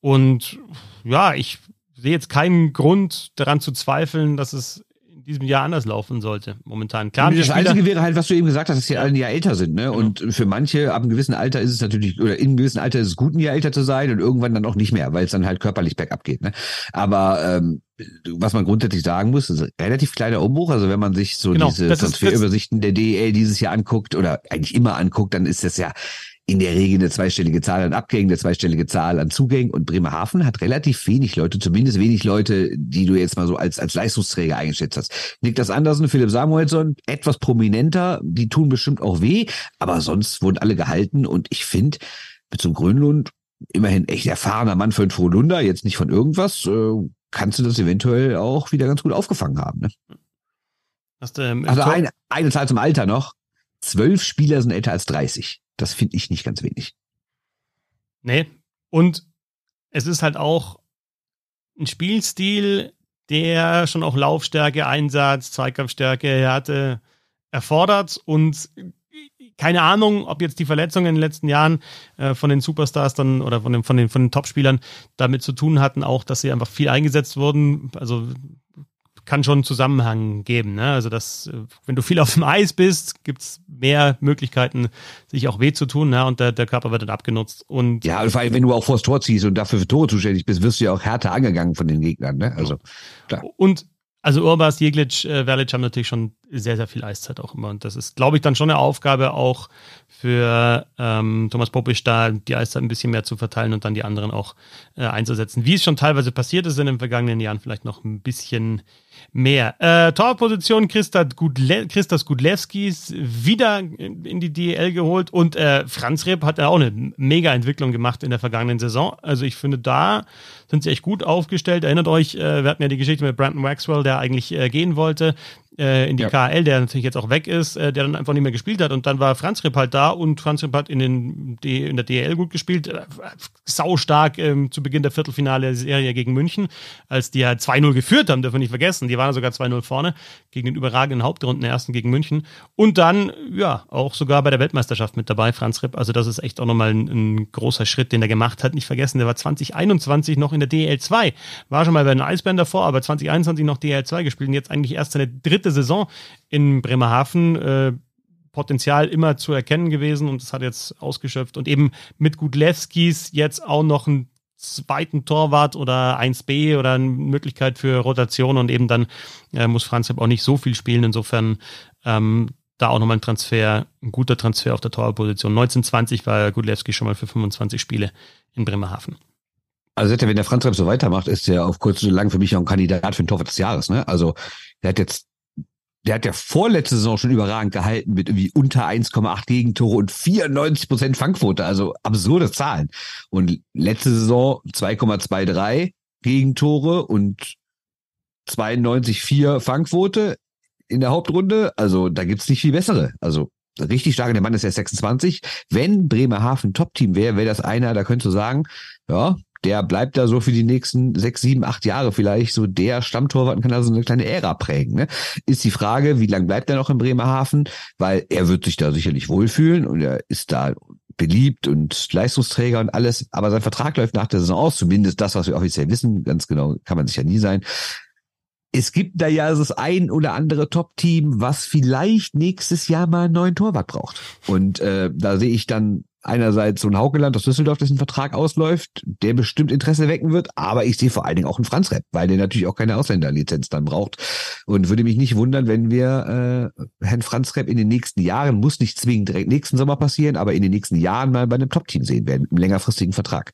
Und ja, ich sehe jetzt keinen Grund daran zu zweifeln, dass es diesem Jahr anders laufen sollte, momentan. Klar, das Einzige wäre halt, was du eben gesagt hast, dass die alle ein Jahr älter sind, ne? Genau. Und für manche ab einem gewissen Alter ist es natürlich, oder in einem gewissen Alter ist es gut, ein Jahr älter zu sein und irgendwann dann auch nicht mehr, weil es dann halt körperlich bergab geht, ne? Aber ähm, was man grundsätzlich sagen muss, ist ein relativ kleiner Umbruch. Also wenn man sich so genau, diese Transferübersichten der DEL dieses Jahr anguckt oder eigentlich immer anguckt, dann ist das ja in der Regel eine zweistellige Zahl an Abgängen, eine zweistellige Zahl an Zugängen. Und Bremerhaven hat relativ wenig Leute, zumindest wenig Leute, die du jetzt mal so als, als Leistungsträger eingeschätzt hast. Niklas Andersen, Philipp Samuelsson, etwas prominenter, die tun bestimmt auch weh, aber sonst wurden alle gehalten. Und ich finde, mit so einem Grönlund, immerhin echt erfahrener Mann für einen Frohlunder, jetzt nicht von irgendwas, äh, kannst du das eventuell auch wieder ganz gut aufgefangen haben. Ne? Hast, ähm, also eine, eine Zahl zum Alter noch. Zwölf Spieler sind älter als 30. Das finde ich nicht ganz wenig. Nee. Und es ist halt auch ein Spielstil, der schon auch Laufstärke, Einsatz, Zweikampfstärke, Härte erfordert und keine Ahnung, ob jetzt die Verletzungen in den letzten Jahren äh, von den Superstars dann oder von den, von den, von den Topspielern damit zu tun hatten, auch, dass sie einfach viel eingesetzt wurden. Also kann schon einen Zusammenhang geben. Ne? Also, dass, wenn du viel auf dem Eis bist, gibt es mehr Möglichkeiten, sich auch weh zu tun, ne? und der, der Körper wird dann abgenutzt. Und ja, vor allem, wenn du auch vors Tor ziehst und dafür für Tore zuständig bist, wirst du ja auch härter angegangen von den Gegnern. Ne? Also, klar. Und also Urbas, Jeglic, äh, Verlic haben natürlich schon sehr, sehr viel Eiszeit auch immer. Und das ist, glaube ich, dann schon eine Aufgabe auch für ähm, Thomas Popisch, da die Eiszeit ein bisschen mehr zu verteilen und dann die anderen auch äh, einzusetzen. Wie es schon teilweise passiert ist in den vergangenen Jahren, vielleicht noch ein bisschen mehr. Äh, Torposition Christa Gudle Christas Gudlewskis wieder in die DL geholt und äh, Franz Reb hat ja auch eine mega Entwicklung gemacht in der vergangenen Saison. Also ich finde, da sind sie echt gut aufgestellt. Erinnert euch, äh, wir hatten ja die Geschichte mit Brandon Maxwell, der eigentlich äh, gehen wollte äh, in die ja. KL, der natürlich jetzt auch weg ist, äh, der dann einfach nicht mehr gespielt hat. Und dann war Franz Ripp halt da und Franz Ripp hat in, den, die, in der DL gut gespielt. Äh, sau stark ähm, zu Beginn der Viertelfinale-Serie gegen München, als die ja 2-0 geführt haben, dürfen wir nicht vergessen. Die waren sogar 2-0 vorne gegen den überragenden Hauptrunden ersten gegen München. Und dann, ja, auch sogar bei der Weltmeisterschaft mit dabei, Franz Ripp. Also das ist echt auch nochmal ein, ein großer Schritt, den er gemacht hat. Nicht vergessen, der war 2021 noch in der DL2. War schon mal bei den Eisbären davor, aber 2021 noch DL2 gespielt und jetzt eigentlich erst seine dritte Saison in Bremerhaven. Äh, Potenzial immer zu erkennen gewesen und das hat jetzt ausgeschöpft. Und eben mit Gudlewskis jetzt auch noch einen zweiten Torwart oder 1B oder eine Möglichkeit für Rotation und eben dann äh, muss Franz auch nicht so viel spielen. Insofern ähm, da auch nochmal ein Transfer, ein guter Transfer auf der Torwartposition. 1920 war Gudlewski schon mal für 25 Spiele in Bremerhaven. Also wenn der Franz Repp so weitermacht, ist er auf kurz oder lang für mich auch ein Kandidat für den Torwart des Jahres. Ne? Also der hat jetzt der hat ja vorletzte Saison schon überragend gehalten mit irgendwie unter 1,8 Gegentore und 94 Prozent Fangquote, also absurde Zahlen. Und letzte Saison 2,23 Gegentore und 92,4 Fangquote in der Hauptrunde. Also da gibt's nicht viel bessere. Also richtig stark. Der Mann ist ja 26. Wenn Bremerhaven Top-Team wäre, wäre das einer, da könntest du sagen, ja, der bleibt da so für die nächsten sechs, sieben, acht Jahre vielleicht so der Stammtorwart und kann da so eine kleine Ära prägen. Ne? Ist die Frage, wie lange bleibt er noch in Bremerhaven? Weil er wird sich da sicherlich wohlfühlen und er ist da beliebt und Leistungsträger und alles, aber sein Vertrag läuft nach der Saison aus, zumindest das, was wir offiziell wissen, ganz genau kann man sich ja nie sein. Es gibt da ja das ein oder andere Top-Team, was vielleicht nächstes Jahr mal einen neuen Torwart braucht. Und äh, da sehe ich dann einerseits so ein Haukeland aus Düsseldorf, dessen Vertrag ausläuft, der bestimmt Interesse wecken wird, aber ich sehe vor allen Dingen auch einen Franz Repp, weil der natürlich auch keine Ausländerlizenz dann braucht und würde mich nicht wundern, wenn wir äh, Herrn Franz Repp in den nächsten Jahren, muss nicht zwingend direkt nächsten Sommer passieren, aber in den nächsten Jahren mal bei einem Top-Team sehen werden, einem längerfristigen Vertrag.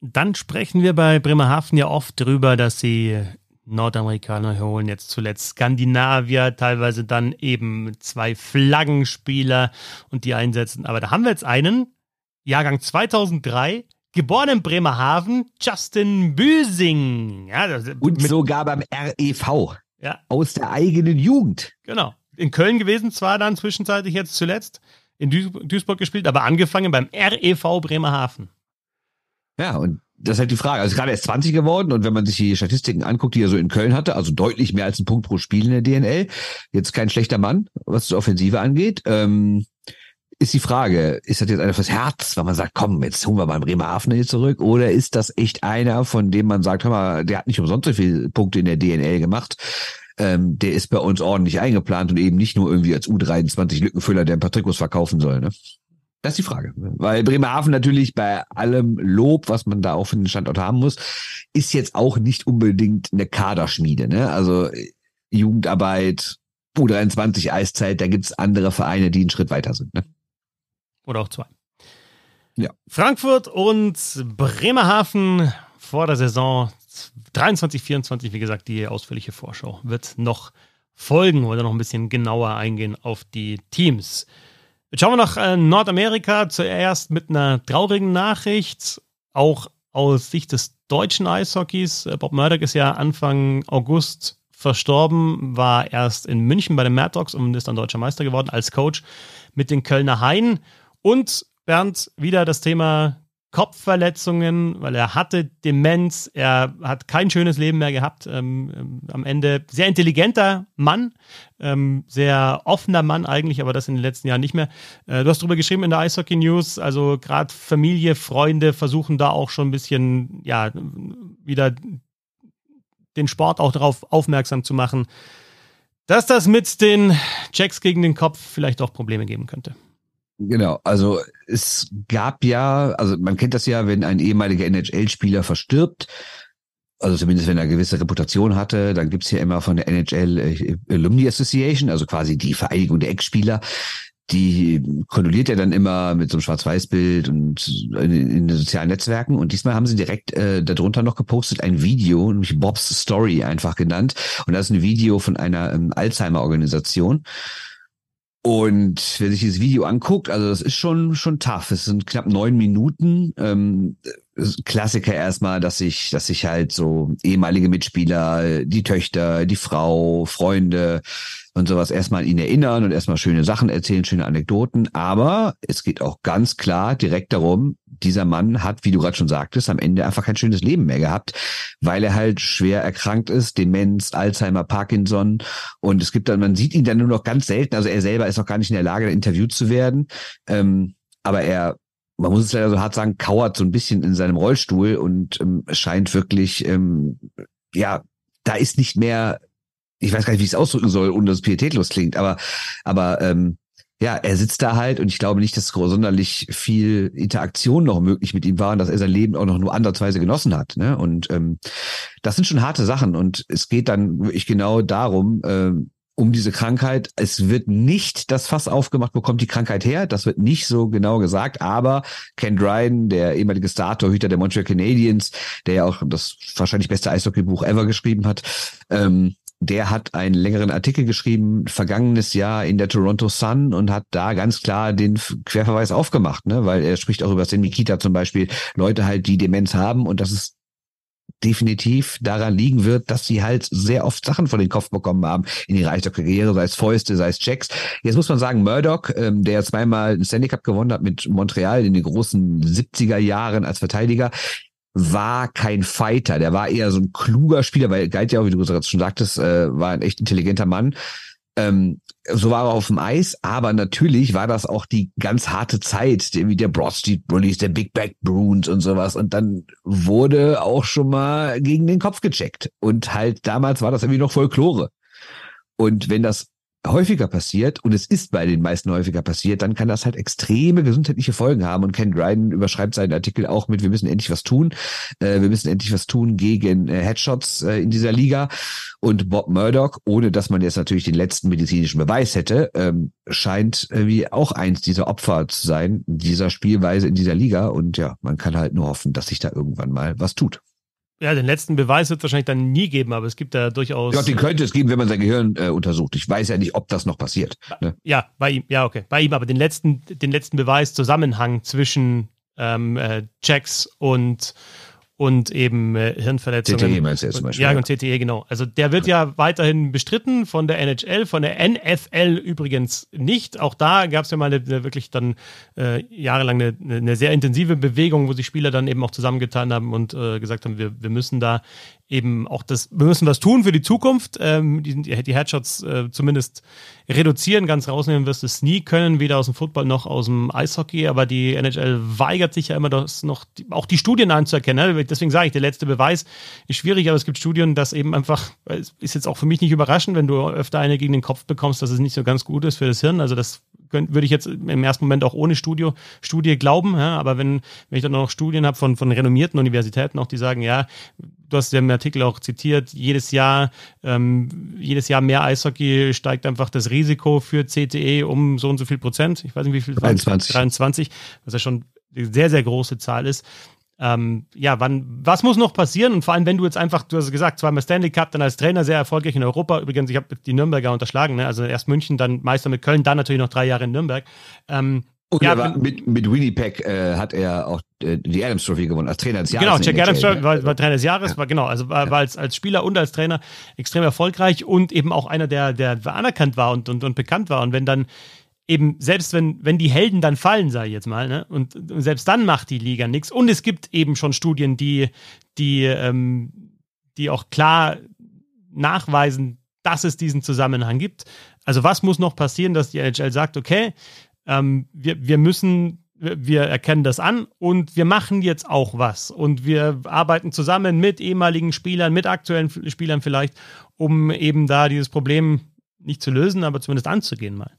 Dann sprechen wir bei Bremerhaven ja oft darüber, dass sie Nordamerikaner holen jetzt zuletzt Skandinavier, teilweise dann eben zwei Flaggenspieler und die einsetzen. Aber da haben wir jetzt einen, Jahrgang 2003, geboren in Bremerhaven, Justin Büsing. Ja, und sogar beim REV. Ja. Aus der eigenen Jugend. Genau. In Köln gewesen, zwar dann zwischenzeitlich jetzt zuletzt, in Duisburg gespielt, aber angefangen beim REV Bremerhaven. Ja, und das ist halt die Frage. Also gerade erst 20 geworden und wenn man sich die Statistiken anguckt, die er so in Köln hatte, also deutlich mehr als ein Punkt pro Spiel in der DNL, jetzt kein schlechter Mann, was die Offensive angeht. Ähm, ist die Frage, ist das jetzt einer fürs Herz, wenn man sagt, komm, jetzt holen wir mal Bremerhaven hier zurück, oder ist das echt einer, von dem man sagt, hör mal, der hat nicht umsonst so viele Punkte in der DNL gemacht, ähm, der ist bei uns ordentlich eingeplant und eben nicht nur irgendwie als U23 Lückenfüller, der ein paar Trikots verkaufen soll, ne? Das ist die Frage. Weil Bremerhaven natürlich bei allem Lob, was man da auch für den Standort haben muss, ist jetzt auch nicht unbedingt eine Kaderschmiede. Ne? Also Jugendarbeit, U23 Eiszeit, da gibt's andere Vereine, die einen Schritt weiter sind. Ne? Oder auch zwei. Ja. Frankfurt und Bremerhaven vor der Saison 23, 24, wie gesagt, die ausführliche Vorschau wird noch folgen oder noch ein bisschen genauer eingehen auf die Teams. Jetzt schauen wir nach äh, Nordamerika. Zuerst mit einer traurigen Nachricht, auch aus Sicht des deutschen Eishockeys. Äh, Bob Murdoch ist ja Anfang August verstorben, war erst in München bei den Mad Dogs und ist dann deutscher Meister geworden als Coach mit den Kölner Haien. Und Bernd, wieder das Thema Kopfverletzungen, weil er hatte Demenz, er hat kein schönes Leben mehr gehabt. Ähm, ähm, am Ende sehr intelligenter Mann, ähm, sehr offener Mann eigentlich, aber das in den letzten Jahren nicht mehr. Äh, du hast darüber geschrieben in der Eishockey News, also gerade Familie, Freunde versuchen da auch schon ein bisschen, ja, wieder den Sport auch darauf aufmerksam zu machen, dass das mit den Checks gegen den Kopf vielleicht auch Probleme geben könnte. Genau, also es gab ja, also man kennt das ja, wenn ein ehemaliger NHL-Spieler verstirbt, also zumindest wenn er eine gewisse Reputation hatte, dann gibt's hier immer von der NHL äh, Alumni Association, also quasi die Vereinigung der Ex-Spieler, die kondoliert er dann immer mit so einem Schwarz-Weiß-Bild und in, in, den sozialen Netzwerken. Und diesmal haben sie direkt äh, darunter noch gepostet ein Video, nämlich Bob's Story einfach genannt. Und das ist ein Video von einer ähm, Alzheimer-Organisation. Und wer sich dieses Video anguckt, also das ist schon schon tough. Es sind knapp neun Minuten. Ähm, Klassiker erstmal, dass sich, dass sich halt so ehemalige Mitspieler, die Töchter, die Frau, Freunde und sowas erstmal ihn erinnern und erstmal schöne Sachen erzählen, schöne Anekdoten. Aber es geht auch ganz klar direkt darum, dieser Mann hat, wie du gerade schon sagtest, am Ende einfach kein schönes Leben mehr gehabt, weil er halt schwer erkrankt ist, Demenz, Alzheimer, Parkinson. Und es gibt dann, man sieht ihn dann nur noch ganz selten. Also er selber ist auch gar nicht in der Lage, interviewt zu werden. Ähm, aber er man muss es leider so hart sagen, kauert so ein bisschen in seinem Rollstuhl und ähm, scheint wirklich, ähm, ja, da ist nicht mehr, ich weiß gar nicht, wie ich es ausdrücken soll, ohne dass es pietätlos klingt, aber, aber ähm, ja, er sitzt da halt und ich glaube nicht, dass sonderlich viel Interaktion noch möglich mit ihm war und dass er sein Leben auch noch nur andersweise genossen hat. Ne? Und ähm, das sind schon harte Sachen und es geht dann wirklich genau darum, ähm, um diese Krankheit. Es wird nicht das Fass aufgemacht, wo kommt die Krankheit her. Das wird nicht so genau gesagt. Aber Ken Dryden, der ehemalige Startorhüter der Montreal Canadiens, der ja auch das wahrscheinlich beste Eishockeybuch ever geschrieben hat, ähm, der hat einen längeren Artikel geschrieben, vergangenes Jahr in der Toronto Sun und hat da ganz klar den Querverweis aufgemacht, ne? weil er spricht auch über Sen Mikita zum Beispiel, Leute halt, die Demenz haben und das ist definitiv daran liegen wird, dass sie halt sehr oft Sachen von den Kopf bekommen haben in ihrer Karriere, sei es Fäuste, sei es Checks. Jetzt muss man sagen, Murdoch, ähm, der zweimal einen Stanley Cup gewonnen hat mit Montreal in den großen 70er Jahren als Verteidiger, war kein Fighter. Der war eher so ein kluger Spieler, weil galt ja auch, wie du schon sagtest, äh, war ein echt intelligenter Mann. Ähm, so war er auf dem Eis, aber natürlich war das auch die ganz harte Zeit, wie der Broad Street Bullies, der Big Back Bruins und sowas. Und dann wurde auch schon mal gegen den Kopf gecheckt. Und halt damals war das irgendwie noch Folklore. Und wenn das häufiger passiert, und es ist bei den meisten häufiger passiert, dann kann das halt extreme gesundheitliche Folgen haben. Und Ken Dryden überschreibt seinen Artikel auch mit, wir müssen endlich was tun. Äh, wir müssen endlich was tun gegen äh, Headshots äh, in dieser Liga. Und Bob Murdoch, ohne dass man jetzt natürlich den letzten medizinischen Beweis hätte, ähm, scheint irgendwie auch eins dieser Opfer zu sein, dieser Spielweise in dieser Liga. Und ja, man kann halt nur hoffen, dass sich da irgendwann mal was tut. Ja, den letzten Beweis wird es wahrscheinlich dann nie geben, aber es gibt da durchaus. Ja, den könnte es geben, wenn man sein Gehirn äh, untersucht. Ich weiß ja nicht, ob das noch passiert. Ne? Ja, bei ihm, ja, okay. Bei ihm, aber den letzten, den letzten Beweis, Zusammenhang zwischen ähm, äh, Checks und und eben äh, Hirnverletzungen. CTE meinst du jetzt zum Beispiel? Ja, und CTE, genau. Also der wird ja weiterhin bestritten von der NHL, von der NFL übrigens nicht. Auch da gab es ja mal eine, eine wirklich dann äh, jahrelang eine, eine, sehr intensive Bewegung, wo sich Spieler dann eben auch zusammengetan haben und äh, gesagt haben, wir, wir müssen da eben auch das, wir müssen was tun für die Zukunft, ähm, die, die Headshots äh, zumindest reduzieren, ganz rausnehmen wirst du es nie können, weder aus dem Football noch aus dem Eishockey, aber die NHL weigert sich ja immer das noch, auch die Studien anzuerkennen. Ne? Deswegen sage ich, der letzte Beweis ist schwierig, aber es gibt Studien, dass eben einfach, ist jetzt auch für mich nicht überraschend, wenn du öfter eine gegen den Kopf bekommst, dass es nicht so ganz gut ist für das Hirn. Also das würde ich jetzt im ersten Moment auch ohne Studio, Studie glauben, ja, aber wenn, wenn ich dann noch Studien habe von, von renommierten Universitäten, auch die sagen, ja, du hast ja im Artikel auch zitiert, jedes Jahr, ähm, jedes Jahr mehr Eishockey steigt einfach das Risiko für CTE um so und so viel Prozent. Ich weiß nicht, wie viel. 23. 23, was ja schon eine sehr, sehr große Zahl ist. Ähm, ja, wann, was muss noch passieren? Und vor allem, wenn du jetzt einfach, du hast gesagt, zweimal Stanley Cup, dann als Trainer sehr erfolgreich in Europa. Übrigens, ich habe die Nürnberger unterschlagen, ne? also erst München, dann Meister mit Köln, dann natürlich noch drei Jahre in Nürnberg. Ähm, und ja, war, mit, mit Winnipeg äh, hat er auch äh, die Adams Trophy gewonnen, als Trainer des Jahres. Genau, Jack Adams Trophy war, war, Trainer des Jahres, ja. war genau, also war, war als, als Spieler und als Trainer extrem erfolgreich und eben auch einer, der, der anerkannt war und, und, und bekannt war. Und wenn dann eben, selbst wenn, wenn die Helden dann fallen, sage ich jetzt mal, ne, und, und selbst dann macht die Liga nichts. Und es gibt eben schon Studien, die, die, ähm, die auch klar nachweisen, dass es diesen Zusammenhang gibt. Also was muss noch passieren, dass die NHL sagt, okay, ähm, wir, wir müssen wir erkennen das an und wir machen jetzt auch was. Und wir arbeiten zusammen mit ehemaligen Spielern, mit aktuellen Spielern vielleicht, um eben da dieses Problem nicht zu lösen, aber zumindest anzugehen mal.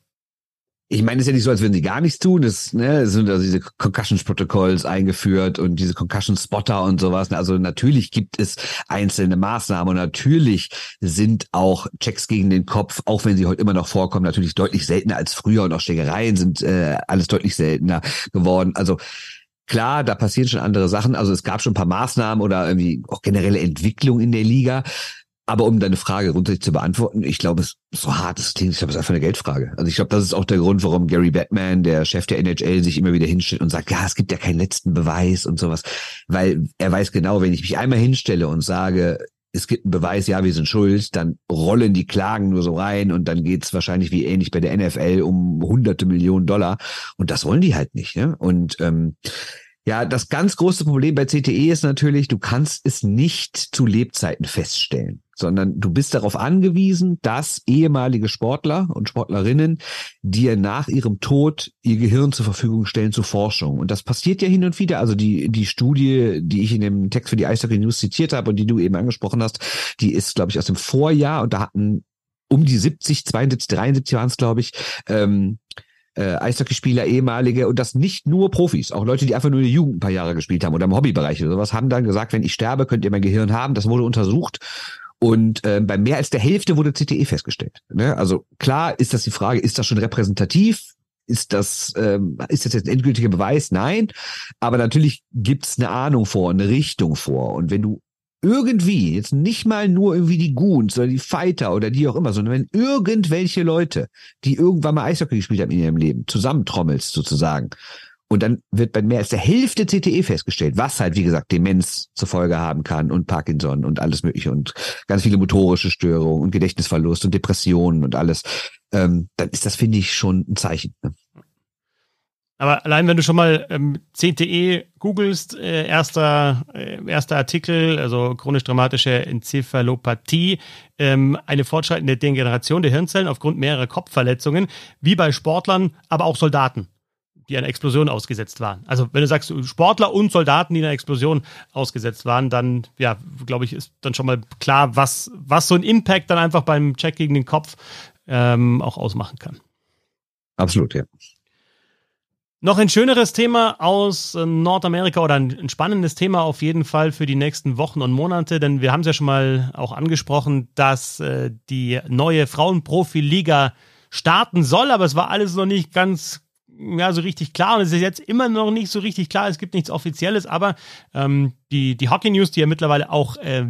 Ich meine, es ist ja nicht so, als würden sie gar nichts tun. Es, ne, es sind also diese Concussions Protocols eingeführt und diese Concussion Spotter und sowas. Also natürlich gibt es einzelne Maßnahmen und natürlich sind auch Checks gegen den Kopf, auch wenn sie heute immer noch vorkommen, natürlich deutlich seltener als früher und auch Schlägereien sind äh, alles deutlich seltener geworden. Also Klar, da passieren schon andere Sachen. Also es gab schon ein paar Maßnahmen oder irgendwie auch generelle Entwicklung in der Liga. Aber um deine Frage grundsätzlich zu beantworten, ich glaube, es ist so hart es klingt, ich glaube, es ist einfach eine Geldfrage. Also ich glaube, das ist auch der Grund, warum Gary Batman, der Chef der NHL, sich immer wieder hinstellt und sagt, ja, es gibt ja keinen letzten Beweis und sowas. Weil er weiß genau, wenn ich mich einmal hinstelle und sage, es gibt einen Beweis, ja, wir sind schuld, dann rollen die Klagen nur so rein und dann geht's wahrscheinlich wie ähnlich bei der NFL um hunderte Millionen Dollar. Und das wollen die halt nicht. Ne? Und ähm, ja, das ganz große Problem bei CTE ist natürlich, du kannst es nicht zu Lebzeiten feststellen, sondern du bist darauf angewiesen, dass ehemalige Sportler und Sportlerinnen dir nach ihrem Tod ihr Gehirn zur Verfügung stellen zur Forschung. Und das passiert ja hin und wieder. Also die, die Studie, die ich in dem Text für die Eishockey News zitiert habe und die du eben angesprochen hast, die ist, glaube ich, aus dem Vorjahr und da hatten um die 70, 72, 73 waren es, glaube ich, ähm, äh, Eishockeyspieler, ehemalige und das nicht nur Profis, auch Leute, die einfach nur in der Jugend ein paar Jahre gespielt haben oder im Hobbybereich oder sowas, haben dann gesagt, wenn ich sterbe, könnt ihr mein Gehirn haben. Das wurde untersucht und äh, bei mehr als der Hälfte wurde CTE festgestellt. Ne? Also klar ist das die Frage, ist das schon repräsentativ? Ist das, ähm, ist das jetzt ein endgültiger Beweis? Nein. Aber natürlich gibt's eine Ahnung vor, eine Richtung vor. Und wenn du irgendwie, jetzt nicht mal nur irgendwie die Goons oder die Fighter oder die auch immer, sondern wenn irgendwelche Leute, die irgendwann mal Eishockey gespielt haben in ihrem Leben, zusammentrommelst sozusagen. Und dann wird bei mehr als der Hälfte CTE festgestellt, was halt, wie gesagt, Demenz zur Folge haben kann und Parkinson und alles mögliche und ganz viele motorische Störungen und Gedächtnisverlust und Depressionen und alles. Ähm, dann ist das, finde ich, schon ein Zeichen. Ne? Aber allein wenn du schon mal ähm, CTE googelst, äh, erster, äh, erster Artikel, also chronisch-dramatische Enzephalopathie, ähm, eine fortschreitende Degeneration der Hirnzellen aufgrund mehrerer Kopfverletzungen, wie bei Sportlern, aber auch Soldaten, die einer Explosion ausgesetzt waren. Also wenn du sagst Sportler und Soldaten, die einer Explosion ausgesetzt waren, dann, ja, glaube ich, ist dann schon mal klar, was, was so ein Impact dann einfach beim Check gegen den Kopf ähm, auch ausmachen kann. Absolut, ja. Noch ein schöneres Thema aus äh, Nordamerika oder ein, spannendes Thema auf jeden Fall für die nächsten Wochen und Monate, denn wir haben es ja schon mal auch angesprochen, dass äh, die neue Frauenprofi-Liga starten soll, aber es war alles noch nicht ganz ja, so richtig klar. Und es ist jetzt immer noch nicht so richtig klar, es gibt nichts Offizielles, aber ähm, die, die Hockey News, die ja mittlerweile auch äh,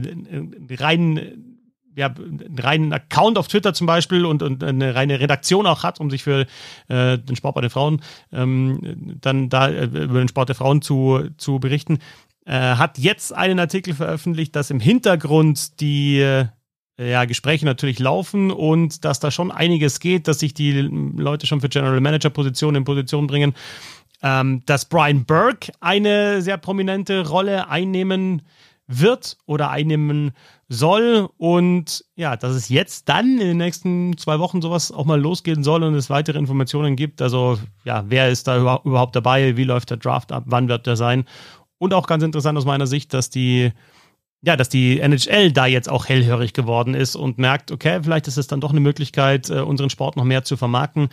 rein ja, einen reinen Account auf Twitter zum Beispiel und, und eine reine Redaktion auch hat, um sich für äh, den Sport bei den Frauen ähm, dann da äh, über den Sport der Frauen zu, zu berichten, äh, hat jetzt einen Artikel veröffentlicht, dass im Hintergrund die äh, ja, Gespräche natürlich laufen und dass da schon einiges geht, dass sich die Leute schon für General Manager Positionen in Position bringen, ähm, dass Brian Burke eine sehr prominente Rolle einnehmen wird oder einnehmen soll und ja, dass es jetzt dann in den nächsten zwei Wochen sowas auch mal losgehen soll und es weitere Informationen gibt. Also ja, wer ist da überhaupt dabei? Wie läuft der Draft ab? Wann wird der sein? Und auch ganz interessant aus meiner Sicht, dass die ja, dass die NHL da jetzt auch hellhörig geworden ist und merkt, okay, vielleicht ist es dann doch eine Möglichkeit, äh, unseren Sport noch mehr zu vermarkten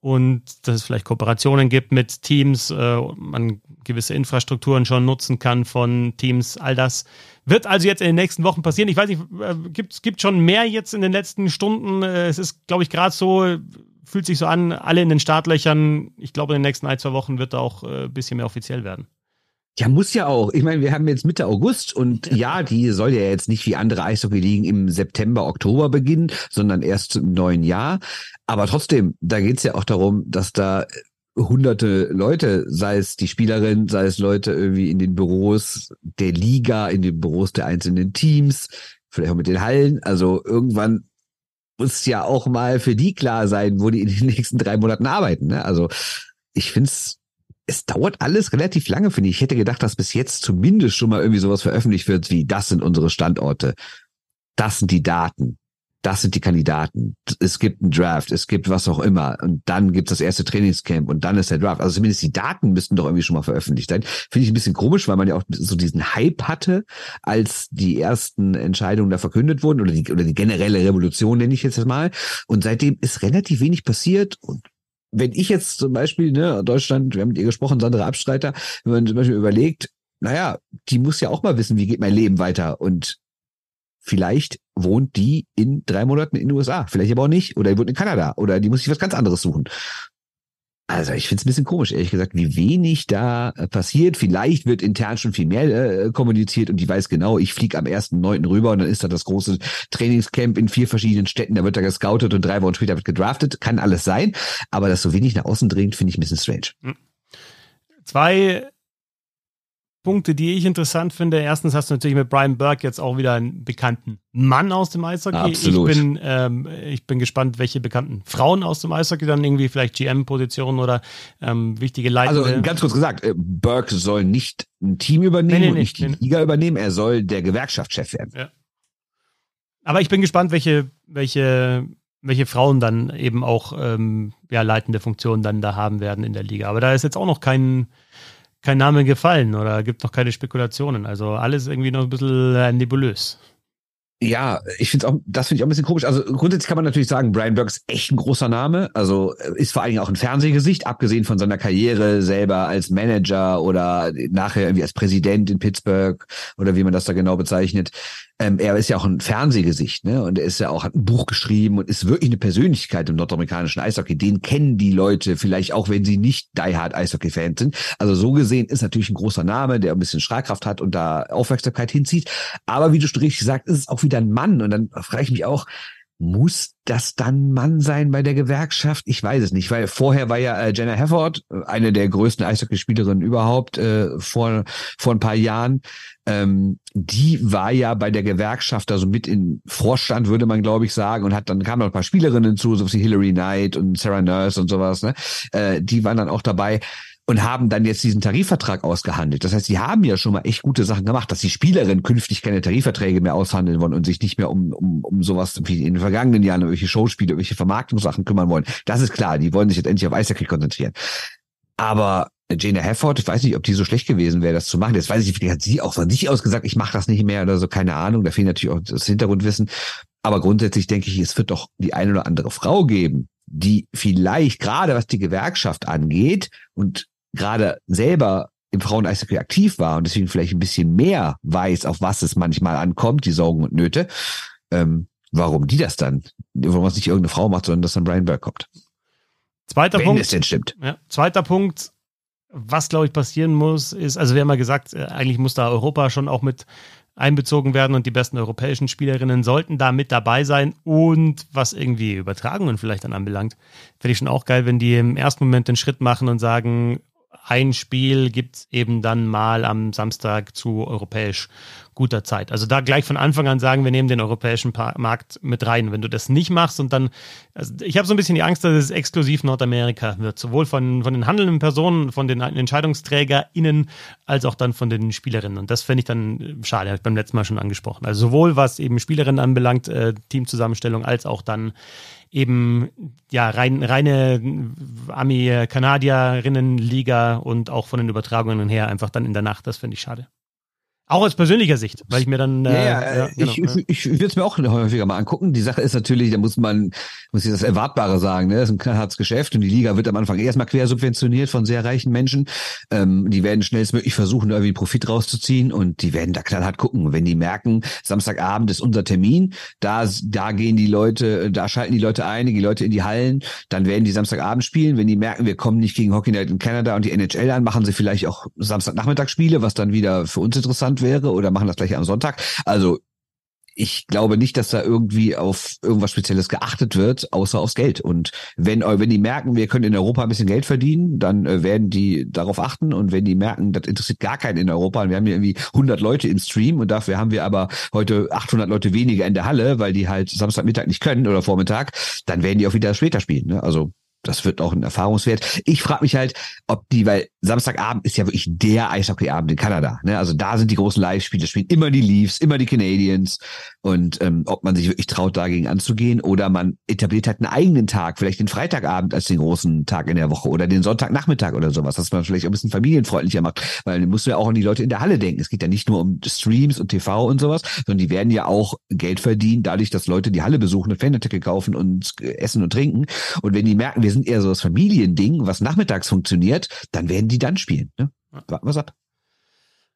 und dass es vielleicht Kooperationen gibt mit Teams, äh, man gewisse Infrastrukturen schon nutzen kann von Teams, all das wird also jetzt in den nächsten Wochen passieren. Ich weiß nicht, äh, gibt gibt schon mehr jetzt in den letzten Stunden. Es ist, glaube ich, gerade so, fühlt sich so an, alle in den Startlöchern. Ich glaube, in den nächsten ein, zwei Wochen wird da auch ein bisschen mehr offiziell werden. Ja, muss ja auch. Ich meine, wir haben jetzt Mitte August und ja, die soll ja jetzt nicht wie andere Eishockey-Ligen im September, Oktober beginnen, sondern erst im neuen Jahr. Aber trotzdem, da geht's ja auch darum, dass da hunderte Leute, sei es die Spielerin, sei es Leute irgendwie in den Büros der Liga, in den Büros der einzelnen Teams, vielleicht auch mit den Hallen. Also irgendwann muss ja auch mal für die klar sein, wo die in den nächsten drei Monaten arbeiten. Ne? Also ich finde es, dauert alles relativ lange, finde ich. Ich hätte gedacht, dass bis jetzt zumindest schon mal irgendwie sowas veröffentlicht wird, wie das sind unsere Standorte. Das sind die Daten das sind die Kandidaten. Es gibt einen Draft, es gibt was auch immer. Und dann gibt es das erste Trainingscamp und dann ist der Draft. Also zumindest die Daten müssten doch irgendwie schon mal veröffentlicht sein. Finde ich ein bisschen komisch, weil man ja auch so diesen Hype hatte, als die ersten Entscheidungen da verkündet wurden oder die, oder die generelle Revolution nenne ich jetzt mal. Und seitdem ist relativ wenig passiert und wenn ich jetzt zum Beispiel, ne, Deutschland, wir haben mit ihr gesprochen, Sandra Abstreiter, wenn man zum Beispiel überlegt, naja, die muss ja auch mal wissen, wie geht mein Leben weiter. Und vielleicht wohnt die in drei Monaten in den USA, vielleicht aber auch nicht, oder die wohnt in Kanada, oder die muss sich was ganz anderes suchen. Also ich finde es ein bisschen komisch, ehrlich gesagt, wie wenig da äh, passiert. Vielleicht wird intern schon viel mehr äh, kommuniziert und die weiß genau, ich fliege am 1.9. rüber und dann ist da das große Trainingscamp in vier verschiedenen Städten, da wird er gescoutet und drei Wochen später wird gedraftet. Kann alles sein, aber das so wenig nach außen dringt, finde ich ein bisschen strange. Zwei Punkte, die ich interessant finde. Erstens hast du natürlich mit Brian Burke jetzt auch wieder einen bekannten Mann aus dem Eishockey. Absolut. Ich bin, ähm, ich bin gespannt, welche bekannten Frauen aus dem Eishockey dann irgendwie vielleicht GM-Positionen oder ähm, wichtige Leitende. Also ganz kurz gesagt, äh, Burke soll nicht ein Team übernehmen nee, nee, und nicht nee, die Liga übernehmen. Er soll der Gewerkschaftschef werden. Ja. Aber ich bin gespannt, welche, welche, welche Frauen dann eben auch ähm, ja, leitende Funktionen dann da haben werden in der Liga. Aber da ist jetzt auch noch kein kein Name gefallen oder gibt noch keine Spekulationen. Also alles irgendwie noch ein bisschen äh, nebulös. Ja, ich finde auch, das finde ich auch ein bisschen komisch. Also grundsätzlich kann man natürlich sagen, Brian Burke ist echt ein großer Name. Also äh, ist vor allen Dingen auch ein Fernsehgesicht, abgesehen von seiner Karriere selber als Manager oder nachher irgendwie als Präsident in Pittsburgh oder wie man das da genau bezeichnet ähm, er ist ja auch ein Fernsehgesicht, ne? Und er ist ja auch, hat ein Buch geschrieben und ist wirklich eine Persönlichkeit im nordamerikanischen Eishockey. Den kennen die Leute vielleicht auch, wenn sie nicht Die Hard Eishockey-Fans sind. Also so gesehen ist natürlich ein großer Name, der ein bisschen Strahlkraft hat und da Aufmerksamkeit hinzieht. Aber wie du schon richtig sagst, ist es auch wieder ein Mann. Und dann frage ich mich auch, muss das dann Mann sein bei der Gewerkschaft? Ich weiß es nicht, weil vorher war ja äh, Jenna Hefford, äh, eine der größten Eishockeyspielerinnen überhaupt, äh, vor, vor ein paar Jahren. Ähm, die war ja bei der Gewerkschaft, also mit in Vorstand, würde man glaube ich sagen, und hat dann kamen noch ein paar Spielerinnen zu, so wie Hillary Knight und Sarah Nurse und sowas, ne? Äh, die waren dann auch dabei und haben dann jetzt diesen Tarifvertrag ausgehandelt. Das heißt, sie haben ja schon mal echt gute Sachen gemacht, dass die Spielerinnen künftig keine Tarifverträge mehr aushandeln wollen und sich nicht mehr um, um, um sowas wie in den vergangenen Jahren irgendwelche Showspiele, irgendwelche Vermarktungssachen kümmern wollen. Das ist klar, die wollen sich jetzt endlich auf Eishockey konzentrieren. Aber Jane Hafford, ich weiß nicht, ob die so schlecht gewesen wäre, das zu machen. Jetzt weiß ich vielleicht hat sie auch von sich aus gesagt, ich mache das nicht mehr oder so, keine Ahnung. Da fehlt natürlich auch das Hintergrundwissen. Aber grundsätzlich denke ich, es wird doch die eine oder andere Frau geben, die vielleicht gerade was die Gewerkschaft angeht und gerade selber im Frauen-Eishockey aktiv war und deswegen vielleicht ein bisschen mehr weiß, auf was es manchmal ankommt, die Sorgen und Nöte, ähm, warum die das dann, warum es nicht irgendeine Frau macht, sondern dass dann Brian Burke kommt. Zweiter Wenn Punkt. es denn stimmt. Ja, zweiter Punkt, was glaube ich passieren muss, ist, also wir haben ja gesagt, äh, eigentlich muss da Europa schon auch mit einbezogen werden und die besten europäischen Spielerinnen sollten da mit dabei sein. Und was irgendwie Übertragungen vielleicht dann anbelangt, finde ich schon auch geil, wenn die im ersten Moment den Schritt machen und sagen, ein Spiel gibt es eben dann mal am Samstag zu europäisch guter Zeit. Also da gleich von Anfang an sagen, wir nehmen den europäischen Markt mit rein. Wenn du das nicht machst und dann, also ich habe so ein bisschen die Angst, dass es exklusiv Nordamerika wird, sowohl von, von den handelnden Personen, von den EntscheidungsträgerInnen, als auch dann von den Spielerinnen. Und das fände ich dann schade, habe ich beim letzten Mal schon angesprochen. Also sowohl was eben Spielerinnen anbelangt, äh, Teamzusammenstellung, als auch dann eben ja rein, reine Ami-Kanadierinnen-Liga und auch von den Übertragungen her einfach dann in der Nacht. Das finde ich schade. Auch aus persönlicher Sicht, weil ich mir dann. Äh, ja, ja, genau, ich, ja. ich, würde es mir auch häufiger mal angucken. Die Sache ist natürlich, da muss man, muss ich das Erwartbare sagen, ne? Das ist ein knallhartes Geschäft und die Liga wird am Anfang erstmal quersubventioniert von sehr reichen Menschen. Ähm, die werden schnellstmöglich versuchen, da irgendwie Profit rauszuziehen und die werden da knallhart gucken. Wenn die merken, Samstagabend ist unser Termin, da, da gehen die Leute, da schalten die Leute ein, die Leute in die Hallen, dann werden die Samstagabend spielen. Wenn die merken, wir kommen nicht gegen Hockey Night in Canada und die NHL an, machen sie vielleicht auch Samstagnachmittag Spiele, was dann wieder für uns interessant wäre oder machen das gleich am Sonntag. Also ich glaube nicht, dass da irgendwie auf irgendwas Spezielles geachtet wird, außer aufs Geld. Und wenn, wenn die merken, wir können in Europa ein bisschen Geld verdienen, dann äh, werden die darauf achten. Und wenn die merken, das interessiert gar keinen in Europa, wir haben hier irgendwie 100 Leute im Stream und dafür haben wir aber heute 800 Leute weniger in der Halle, weil die halt Samstagmittag nicht können oder Vormittag, dann werden die auch wieder später spielen. Ne? Also das wird auch ein Erfahrungswert. Ich frage mich halt, ob die, weil Samstagabend ist ja wirklich der Eishockeyabend in Kanada. Ne? Also da sind die großen Live-Spiele, spielen immer die Leafs, immer die Canadiens. Und ähm, ob man sich wirklich traut, dagegen anzugehen oder man etabliert halt einen eigenen Tag, vielleicht den Freitagabend als den großen Tag in der Woche oder den Sonntagnachmittag oder sowas, dass man vielleicht auch ein bisschen familienfreundlicher macht. Weil dann musst du ja auch an die Leute in der Halle denken. Es geht ja nicht nur um Streams und TV und sowas, sondern die werden ja auch Geld verdienen, dadurch, dass Leute die Halle besuchen und Fanartikel kaufen und essen und trinken. Und wenn die merken, wir wir sind eher so das Familiending, was nachmittags funktioniert, dann werden die dann spielen. Ne? Warten wir ab.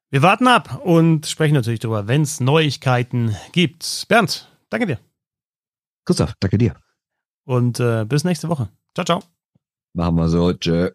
Wir warten ab und sprechen natürlich darüber, wenn es Neuigkeiten gibt. Bernd, danke dir. Christoph, danke dir. Und äh, bis nächste Woche. Ciao, ciao. Machen wir so. Tschö.